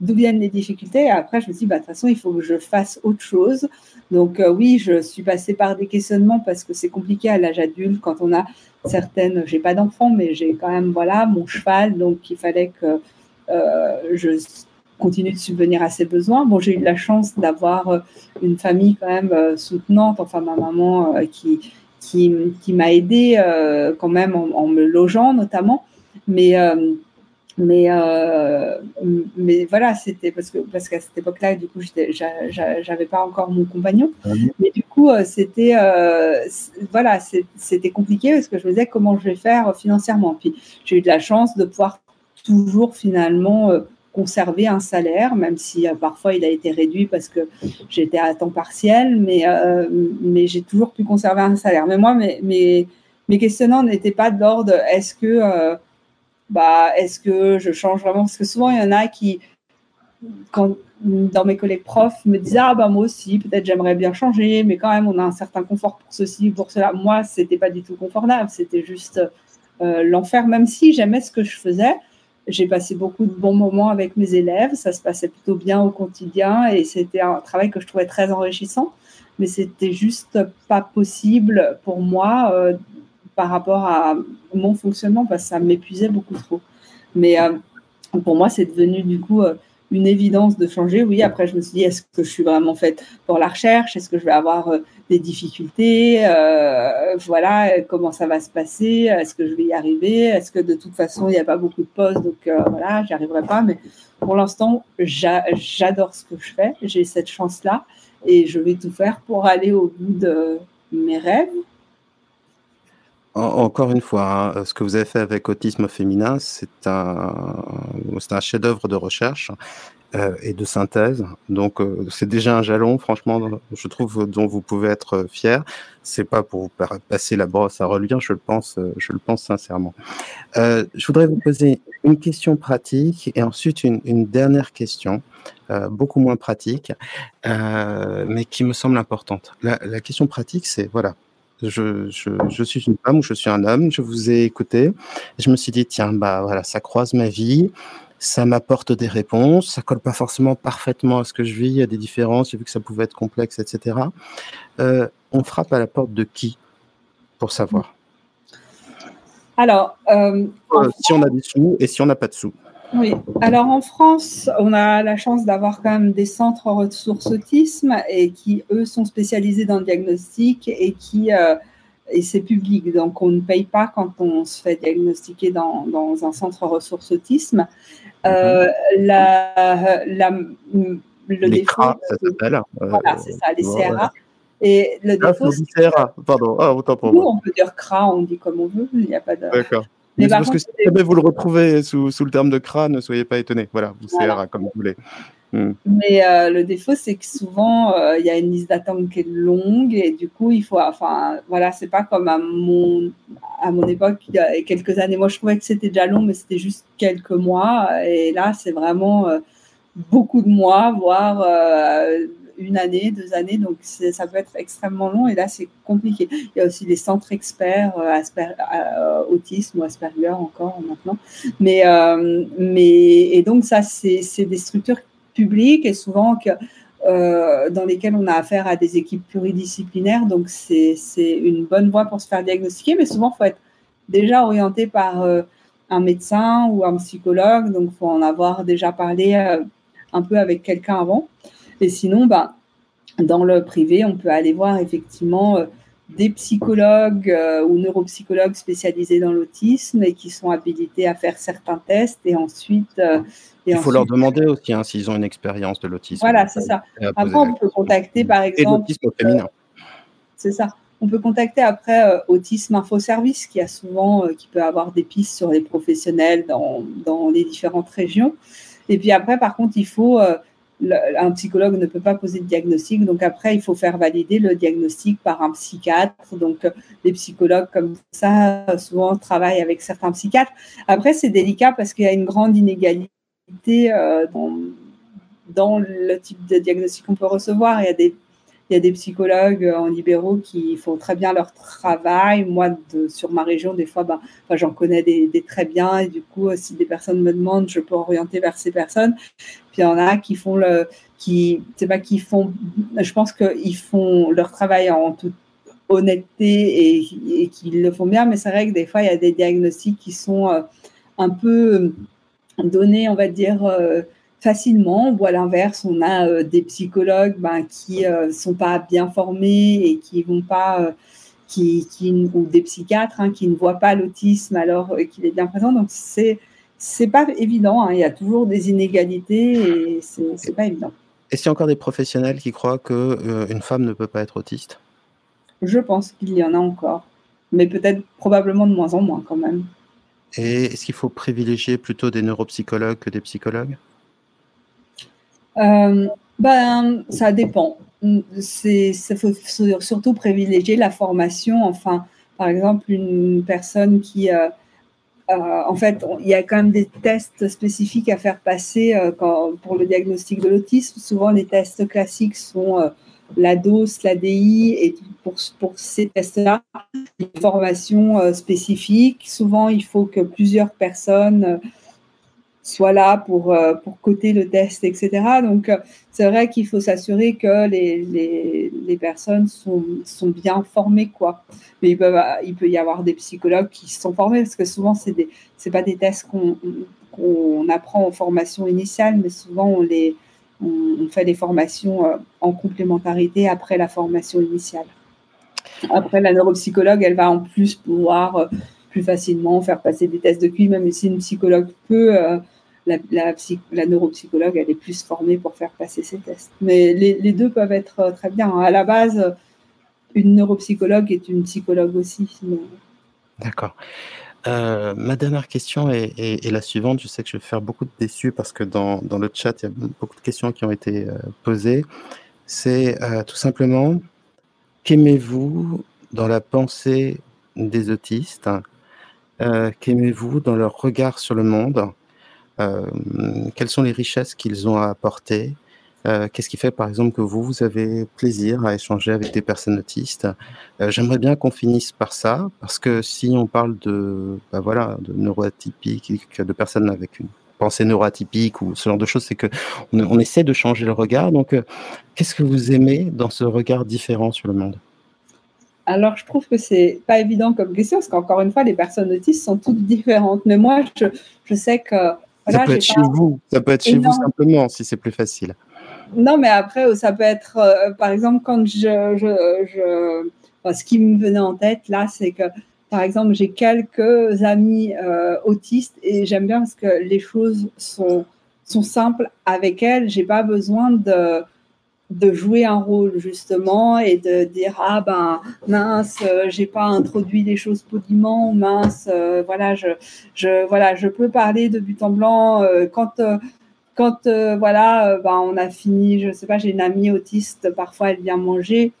d'où viennent les difficultés. Après, je me suis dit, bah, de toute façon, il faut que je fasse autre chose. Donc oui, je suis passée par des questionnements parce que c'est compliqué à l'âge adulte quand on a certaines, j'ai pas d'enfants, mais j'ai quand même voilà mon cheval, donc il fallait que euh, je continue de subvenir à ses besoins. Bon, j'ai eu la chance d'avoir euh, une famille quand même euh, soutenante, enfin ma maman qui qui, qui m'a aidée quand même en, en, me logeant notamment, mais mais, euh, mais voilà, c'était parce que parce qu'à cette époque-là, du coup, j'avais pas encore mon compagnon. Ah mais du coup, euh, c'était euh, voilà, c'était compliqué parce que je me disais comment je vais faire financièrement? Puis j'ai eu de la chance de pouvoir toujours finalement conserver un salaire, même si parfois il a été réduit parce que j'étais à temps partiel, mais mais j'ai toujours pu conserver un salaire. Mais moi, mes mes, mes questionnements n'étaient pas de l'ordre est-ce que bah, est-ce que je change vraiment? Parce que souvent, il y en a qui, quand, dans mes collègues profs, me disent Ah, bah, moi aussi, peut-être j'aimerais bien changer, mais quand même, on a un certain confort pour ceci, pour cela. Moi, c'était pas du tout confortable, c'était juste euh, l'enfer, même si j'aimais ce que je faisais. J'ai passé beaucoup de bons moments avec mes élèves, ça se passait plutôt bien au quotidien et c'était un travail que je trouvais très enrichissant, mais c'était juste pas possible pour moi euh, par rapport à mon fonctionnement parce que ça m'épuisait beaucoup trop. Mais euh, pour moi, c'est devenu du coup euh, une évidence de changer. Oui, après, je me suis dit, est-ce que je suis vraiment faite pour la recherche? Est-ce que je vais avoir euh, des difficultés? Voilà, comment ça va se passer? Est-ce que je vais y arriver? Est-ce que de toute façon, il n'y a pas beaucoup de postes, donc euh, voilà, j'y arriverai pas. Mais pour l'instant, j'adore ce que je fais. J'ai cette chance-là et je vais tout faire pour aller au bout de mes rêves. Encore une fois, hein, ce que vous avez fait avec Autisme féminin, c'est un, un chef-d'œuvre de recherche euh, et de synthèse. Donc, euh, c'est déjà un jalon, franchement, je trouve, dont vous pouvez être fier. C'est pas pour vous passer la brosse à relire, je le pense, euh, je le pense sincèrement. je voudrais vous poser une question pratique et ensuite une, une dernière question. beaucoup moins pratique, mais qui me semble importante. La, la question pratique, c'est voilà, je, je, je, suis une femme ou je suis un homme, je vous ai écouté, je me suis dit, tiens, bah voilà, ça croise ma vie, ça m'apporte des réponses, ça colle pas forcément parfaitement à ce que je vis, il y a des différences, j'ai vu que ça pouvait être complexe, etc. Euh, on frappe à la porte de qui pour savoir? Alors, euh, euh, si on a des sous et si on n'a pas de sous. Oui, alors en France, on a la chance d'avoir quand même des centres ressources autisme et qui, eux, sont spécialisés dans le diagnostic et qui euh, et c'est public, donc on ne paye pas quand on se fait diagnostiquer dans, dans un centre ressources autisme. Euh, mhm. la, la, le les défaut, CRA, ça s'appelle. Euh, voilà, c'est ça, les CRA. Et le ah, défaut, CRA, pardon. Ah, autant pour nous, on peut dire CRA, on dit comme on veut, il n'y a pas de. D'accord. Mais, parce que si jamais vous le retrouvez sous, sous, le terme de crâne, ne soyez pas étonnés. Voilà, vous voilà. comme vous voulez. Hmm. Mais euh, le défaut, c'est que souvent, euh, il y a une liste d'attente qui est longue et du coup, il faut. Enfin, voilà, c'est pas comme à mon, à mon époque, il y a quelques années. Moi, je trouvais que c'était déjà long, mais c'était juste quelques mois. Et là, c'est vraiment euh, beaucoup de mois, voire une année, deux années, donc ça peut être extrêmement long et là c'est compliqué. Il y a aussi les centres experts, euh, Asper, euh, autisme ou Asperger encore maintenant. Mais, euh, mais et donc ça c'est des structures publiques et souvent que, dans lesquelles on a affaire à des équipes pluridisciplinaires, donc c'est une bonne voie pour se faire diagnostiquer, mais souvent il faut être déjà orienté par un médecin ou un psychologue, donc il faut en avoir déjà parlé un peu avec quelqu'un avant. Et sinon, bah, dans le privé, on peut aller voir effectivement euh, des psychologues euh, ou neuropsychologues spécialisés dans l'autisme et qui sont habilités à faire certains tests et ensuite. Euh, Il faut leur demander aussi hein, s'ils ont une expérience de l'autisme. Voilà, c'est ça. Après, on peut contacter par exemple. Et l'autisme féminin. c'est ça. On peut contacter après Autisme Info Service qui a souvent, qui peut avoir des pistes sur les professionnels dans, dans, les différentes régions. Et puis après, par contre, il faut un psychologue ne peut pas poser de diagnostic. Donc après, il faut faire valider le diagnostic par un psychiatre. Donc les psychologues comme ça souvent travaillent avec certains psychiatres. Après, c'est délicat parce qu'il y a une grande inégalité euh, dans, le type de diagnostic qu'on peut recevoir. Il y a des psychologues euh, en libéraux qui font très bien leur travail. Moi, sur ma région, des fois, ben, j'en connais des, très bien. Et du coup, si des personnes me demandent, je peux orienter vers ces personnes. Il y en a qui font le, qui, c'est pas qui font, je pense qu'ils font leur travail en toute honnêteté et, qu'ils le font bien. Mais c'est vrai que des fois, il y a des diagnostics qui sont euh, un peu donnés, on va dire, euh, facilement, ou à l'inverse, on a euh, des psychologues ben, qui euh, sont pas bien formés et qui vont pas, euh, qui, qui, ou des psychiatres hein, qui ne voient pas l'autisme alors qu'il est bien présent. Donc c'est c'est pas évident. Hein. Il y a toujours des inégalités et c'est pas évident. Est-ce qu'il y a encore des professionnels qui croient que une femme ne peut pas être autiste? Je pense qu'il y en a encore, mais peut-être probablement de moins en moins quand même. Et est-ce qu'il faut privilégier plutôt des neuropsychologues que des psychologues? Euh, ben, ça dépend. C'est, faut surtout privilégier la formation. Enfin, par exemple, une personne qui, euh, euh, en fait, il y a quand même des tests spécifiques à faire passer quand, pour le diagnostic de l'autisme. Souvent, les tests classiques sont la DOS, l'ADI, et pour, pour ces tests-là, une formation spécifique. Souvent, il faut que plusieurs personnes soit là pour, euh, pour coter le test, etc. Donc, euh, c'est vrai qu'il faut s'assurer que les, les, les, personnes sont, sont bien formées, quoi. Mais il peut, il peut y avoir des psychologues qui sont formés, parce que souvent, ce n'est pas des tests qu'on qu'on apprend en formation initiale, mais souvent on, les, on, fait des formations euh, en complémentarité après la formation initiale. Après, la neuropsychologue, elle va en plus pouvoir plus facilement faire passer des tests de QI, même si une psychologue peut. La, neuropsychologue, elle est plus formée pour faire passer ces tests. Mais les, deux peuvent être très bien. À la base, une neuropsychologue est une psychologue aussi. D'accord. Euh, ma dernière question est, la suivante. Je sais que je vais faire beaucoup de déçus parce que dans, le chat, il y a beaucoup de questions qui ont été euh, posées. C'est euh, tout simplement, qu'aimez-vous dans la pensée des autistes? Qu'aimez-vous dans leur regard sur le monde? Quelles sont les richesses qu'ils ont à apporter? Euh, qu'est-ce qui fait, par exemple, que vous, vous avez plaisir à échanger avec des personnes autistes? Euh, J'aimerais bien qu'on finisse par ça, parce que si on parle de, bah voilà, de neuroatypiques, de personnes avec une pensée neuroatypique ou ce genre de choses, c'est que on, essaie de changer le regard. Donc, euh, qu'est-ce que vous aimez dans ce regard différent sur le monde? Alors, je trouve que c'est pas évident comme question, parce qu'encore une fois, les personnes autistes sont toutes différentes. Mais moi, je, sais que. Ça peut être chez vous, ça peut être chez vous simplement, si c'est plus facile. Non, mais après, ça peut être, euh, par exemple, quand je, je, ce qui me venait en tête là, c'est que, par exemple, j'ai quelques amis euh, autistes et j'aime bien parce que les choses sont, sont simples avec elles. J'ai pas besoin de, de jouer un rôle justement et de dire ah ben mince j'ai pas introduit les choses poliment mince euh, voilà je je voilà je peux parler de but en blanc quand quand euh, voilà, euh, bah, on a fini, je sais pas, j'ai une amie autiste, parfois elle vient manger.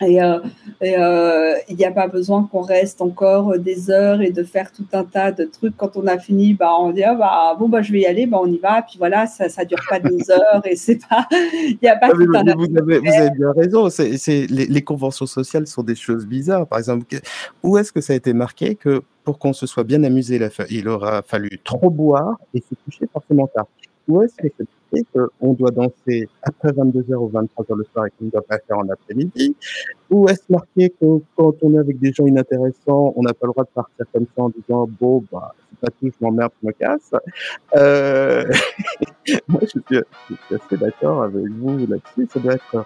Et euh, il n'y a pas besoin qu'on reste encore des heures et de faire tout un tas de trucs. Quand on a fini, bah, on dit ah, bah, bon, bah, je vais y aller, bah, on y va. Puis voilà, ça ne dure pas des heures et c'est pas. Il n'y a pas ah, tout un vous, avez, vous avez bien raison. C'est, les, les, conventions sociales sont des choses bizarres. Par exemple, où est-ce que ça a été marqué que pour qu'on se soit bien amusé, il aura fallu trop boire et se coucher forcément tard? Où est-ce que c'est? Qu'on doit danser après 22h ou 23h le soir et qu'on ne doit pas faire en après-midi Ou est-ce marqué que quand on est avec des gens inintéressants, on n'a pas le droit de partir comme ça en disant bon, bah, c'est pas tout, je m'emmerde, je me casse euh... Moi, je suis, assez d'accord avec vous là-dessus. Ça doit être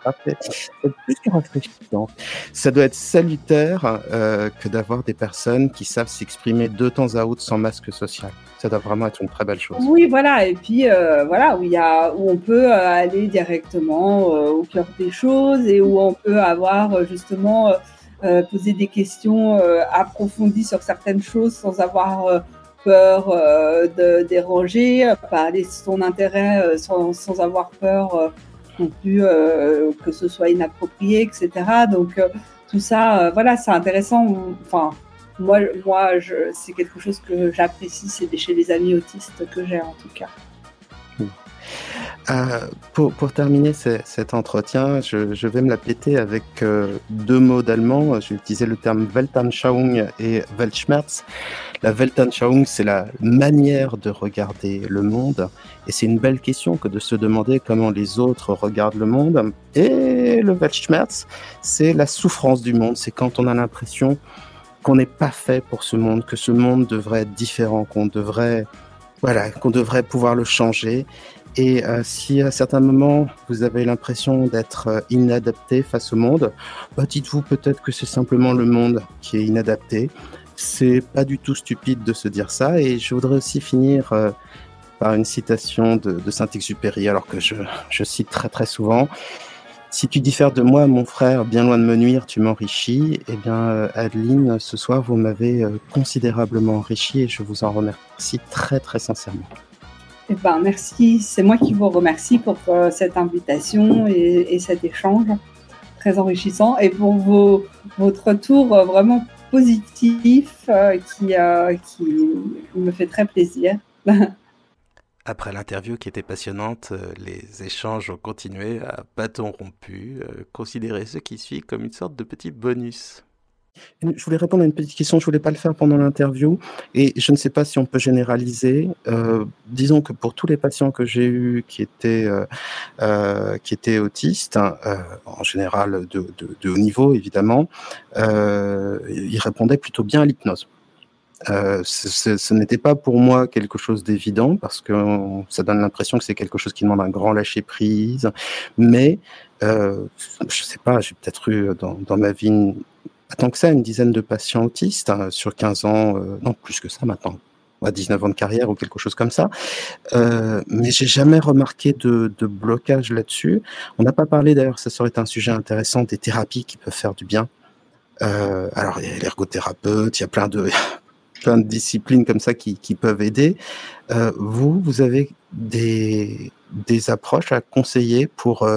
plus que rafraîchissant. Ça doit être salutaire euh, que d'avoir des personnes qui savent s'exprimer de temps à autre sans masque social. Ça doit vraiment être une très belle chose. Oui, voilà. Et puis, euh, voilà, où, il y a, où on peut aller directement au cœur des choses et où on peut avoir justement posé des questions approfondies sur certaines choses sans avoir peur de déranger, parler de son intérêt sans, sans, avoir peur non plus que ce soit inapproprié, etc. Donc, tout ça, voilà, c'est intéressant. Enfin, moi, moi c'est quelque chose que j'apprécie, c'est chez les amis autistes que j'ai en tout cas. Euh, pour, terminer cet entretien, je, je, vais me la péter avec euh, deux mots d'allemand. J'ai utilisé le terme Weltanschauung et Weltschmerz. La Weltanschauung, c'est la manière de regarder le monde. Et c'est une belle question que de se demander comment les autres regardent le monde. Et le Weltschmerz, c'est la souffrance du monde. C'est quand on a l'impression qu'on n'est pas fait pour ce monde, que ce monde devrait être différent, qu'on devrait, voilà, qu'on devrait pouvoir le changer. Et euh, si à certains moments vous avez l'impression d'être euh, inadapté face au monde, bah dites-vous peut-être que c'est simplement le monde qui est inadapté. C'est pas du tout stupide de se dire ça. Et je voudrais aussi finir euh, par une citation de, Saint-Exupéry, alors que je, je cite très très souvent. Si tu diffères de moi, mon frère, bien loin de me nuire, tu m'enrichis. Eh bien, Adeline, ce soir, vous m'avez considérablement enrichi et je vous en remercie très, très sincèrement. Eh ben, merci. C'est moi qui vous remercie pour euh, cette invitation et, cet échange très enrichissant et pour vos, votre retour vraiment positif qui, qui me fait très plaisir. Après l'interview qui était passionnante, euh, les échanges ont continué à bâton rompu. Euh, considérez ce qui suit comme une sorte de petit bonus. Je voulais répondre à une petite question, je voulais pas le faire pendant l'interview et je ne sais pas si on peut généraliser. Euh, disons que pour tous les patients que j'ai eus qui étaient qui étaient autistes, hein, en général de, de, haut niveau évidemment, ils répondaient plutôt bien à l'hypnose. Euh, ce n'était pas pour moi quelque chose d'évident parce que ça donne l'impression que c'est quelque chose qui demande un grand lâcher prise. Mais euh, je sais pas, j'ai peut-être eu dans, dans, ma vie tant que ça une dizaine de patients autistes hein, sur 15 ans, euh, non plus que ça maintenant, à 19 ans de carrière ou quelque chose comme ça. Euh, mais j'ai jamais remarqué de, blocage là-dessus. On n'a pas parlé d'ailleurs, ça serait un sujet intéressant des thérapies qui peuvent faire du bien. Euh, alors il y a l'ergothérapeute, il y a plein de plein de disciplines comme ça qui, peuvent aider. Euh, vous, vous avez des, approches à conseiller pour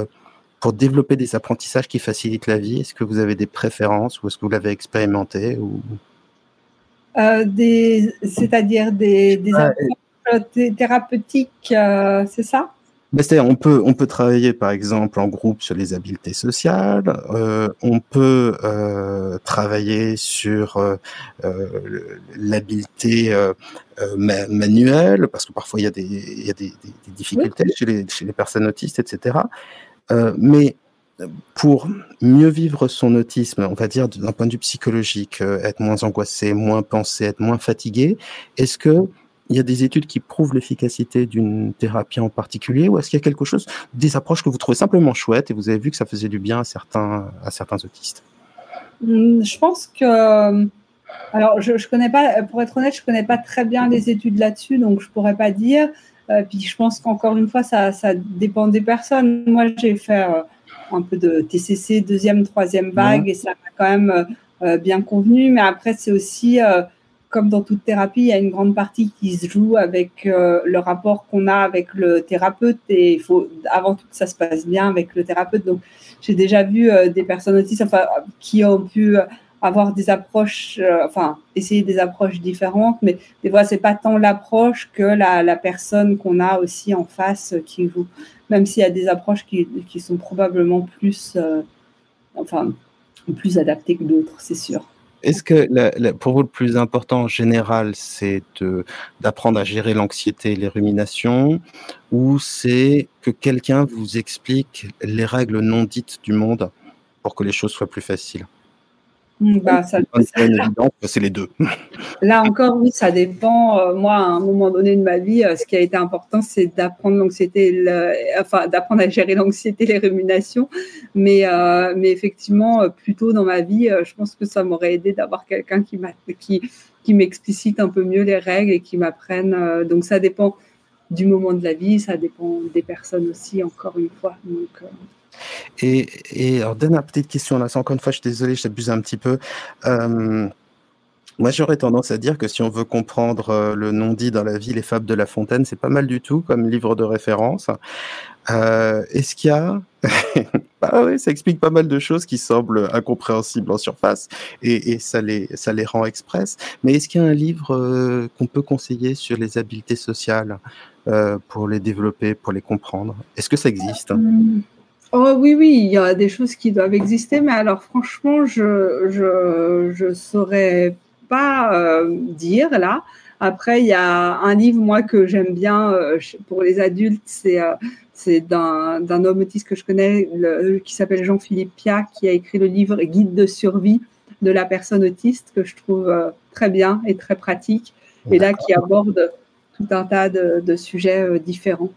pour développer des apprentissages qui facilitent la vie. Est-ce que vous avez des préférences ou est-ce que vous l'avez expérimenté ou? Euh, des, c'est-à-dire des, des approches thérapeutiques, euh, c'est ça? Ben, on peut on peut travailler par exemple en groupe sur les habiletés sociales, euh, on peut euh, travailler sur euh, l'habileté manuelle parce que parfois il y a des il y a des, des, des difficultés chez les chez les personnes autistes etc. mais pour mieux vivre son autisme, on va dire d'un point de vue psychologique, euh, être moins angoissé, moins pensé, être moins fatigué, est-ce que il y a des études qui prouvent l'efficacité d'une thérapie en particulier ou est-ce qu'il y a quelque chose, des approches que vous trouvez simplement chouettes et vous avez vu que ça faisait du bien à certains, à certains autistes? Hum, Je pense que, euh, alors je, je connais pas, pour être honnête, je connais pas très bien les études là-dessus, donc je pourrais pas dire. Euh, puis je pense qu'encore une fois, ça, ça dépend des personnes. Moi, j'ai fait un peu de TCC, deuxième, troisième vague, et ça m'a quand même euh, euh, bien convenu. Mais après, c'est aussi, euh, comme dans toute thérapie, il y a une grande partie qui se joue avec le rapport qu'on a avec le thérapeute, et il faut avant tout que ça se passe bien avec le thérapeute. Donc, j'ai déjà vu des personnes autistes enfin, qui ont pu avoir des approches, enfin, essayer des approches différentes, mais des fois, c'est pas tant l'approche que la, personne qu'on a aussi en face qui joue même s'il y a des approches qui, qui sont probablement plus, euh, enfin, plus adaptées que d'autres, c'est sûr. Est-ce que pour vous le plus important en général, c'est d'apprendre à gérer l'anxiété et les ruminations, ou c'est que quelqu'un vous explique les règles non dites du monde pour que les choses soient plus faciles? Bah, ça, c'est les deux. Là encore, oui, ça dépend. Euh, moi, à un moment donné de ma vie, euh, ce qui a été important, c'est d'apprendre l'anxiété, enfin, d'apprendre à gérer l'anxiété, les ruminations. Mais, euh, mais effectivement, plus tôt dans ma vie, je pense que ça m'aurait aidé d'avoir quelqu'un qui, qui, qui m'explicite un peu mieux les règles et qui m'apprenne. donc, ça dépend du moment de la vie, ça dépend des personnes aussi, encore une fois. Donc, et, et alors, dernière petite question, là, encore une fois, je suis désolé, j'abuse un petit peu. Euh, moi, j'aurais tendance à dire que si on veut comprendre euh, le non-dit dans la vie, les fables de La Fontaine, c'est pas mal du tout comme livre de référence. Euh, Est-ce qu'il y a... bah oui, ça explique pas mal de choses qui semblent incompréhensibles en surface et, ça, les, ça les rend express. Mais est-ce qu'il y a un livre qu'on peut conseiller sur les habiletés sociales pour les développer, pour les comprendre? Est-ce que ça existe? Oh oui, oui, il y a des choses qui doivent exister, mais alors franchement, je je, je saurais pas euh, dire là. Après, il y a un livre moi que j'aime bien euh, pour les adultes, c'est euh, c'est d'un d'un homme autiste que je connais le, qui s'appelle Jean-Philippe Pia, qui a écrit le livre Guide de survie de la personne autiste que je trouve euh, très bien et très pratique, et là qui aborde tout un tas de, de sujets euh, différents.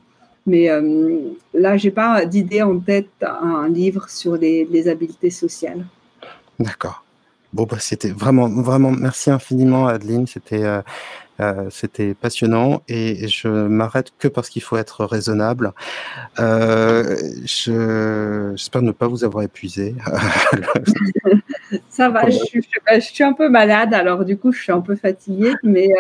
Mais euh, là, j'ai pas d'idée en tête un livre sur les, les habiletés sociales. D'accord. Bon, bah, c'était vraiment, vraiment, merci infiniment, Adeline. C'était, euh, euh, c'était passionnant et je m'arrête que parce qu'il faut être raisonnable. Euh, je, j'espère ne pas vous avoir épuisé. Ça va, je suis, je suis, un peu malade, alors du coup, je suis un peu fatiguée, mais,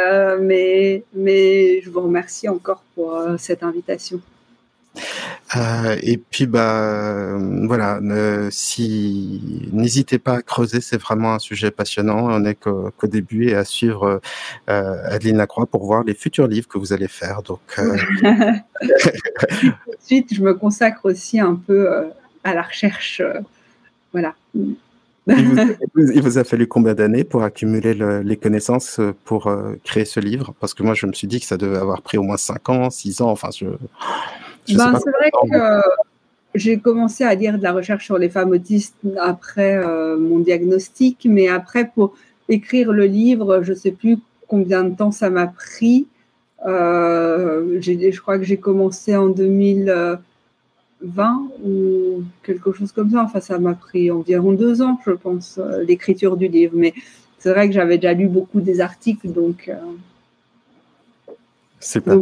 mais, mais je vous remercie encore pour cette invitation. Euh, et puis bah voilà, euh, si n'hésitez pas à creuser, c'est vraiment un sujet passionnant. On est qu'au début et à suivre euh, Adeline Lacroix pour voir les futurs livres que vous allez faire. Donc euh, ensuite, je me consacre aussi un peu euh, à la recherche. Euh, voilà. il, vous, il vous, a fallu combien d'années pour accumuler le, les connaissances pour créer ce livre? Parce que moi, je me suis dit que ça devait avoir pris au moins 5 ans, 6 ans. Enfin, je ben, c'est vrai que j'ai commencé à lire de la recherche sur les femmes autistes après euh, mon diagnostic, mais après, pour écrire le livre, je ne sais plus combien de temps ça m'a pris. je crois que j'ai commencé en 2020 ou quelque chose comme ça. Enfin, ça m'a pris environ deux ans, je pense, l'écriture du livre. Mais c'est vrai que j'avais déjà lu beaucoup des articles, donc. c'est pas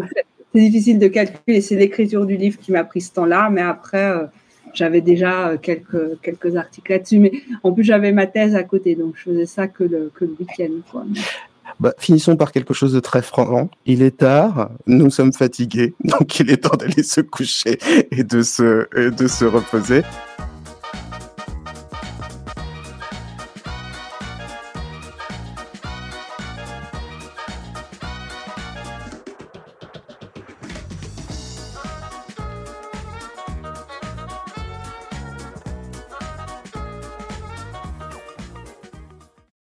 c'est difficile de calculer. C'est l'écriture du livre qui m'a pris ce temps-là, mais après, euh, j'avais déjà euh, quelques, quelques articles là-dessus. Mais en plus, j'avais ma thèse à côté, donc je faisais ça que le, que le week-end. Bah, finissons par quelque chose de très franc. Il est tard, nous sommes fatigués, donc il est temps d'aller se coucher et de se, et de se reposer.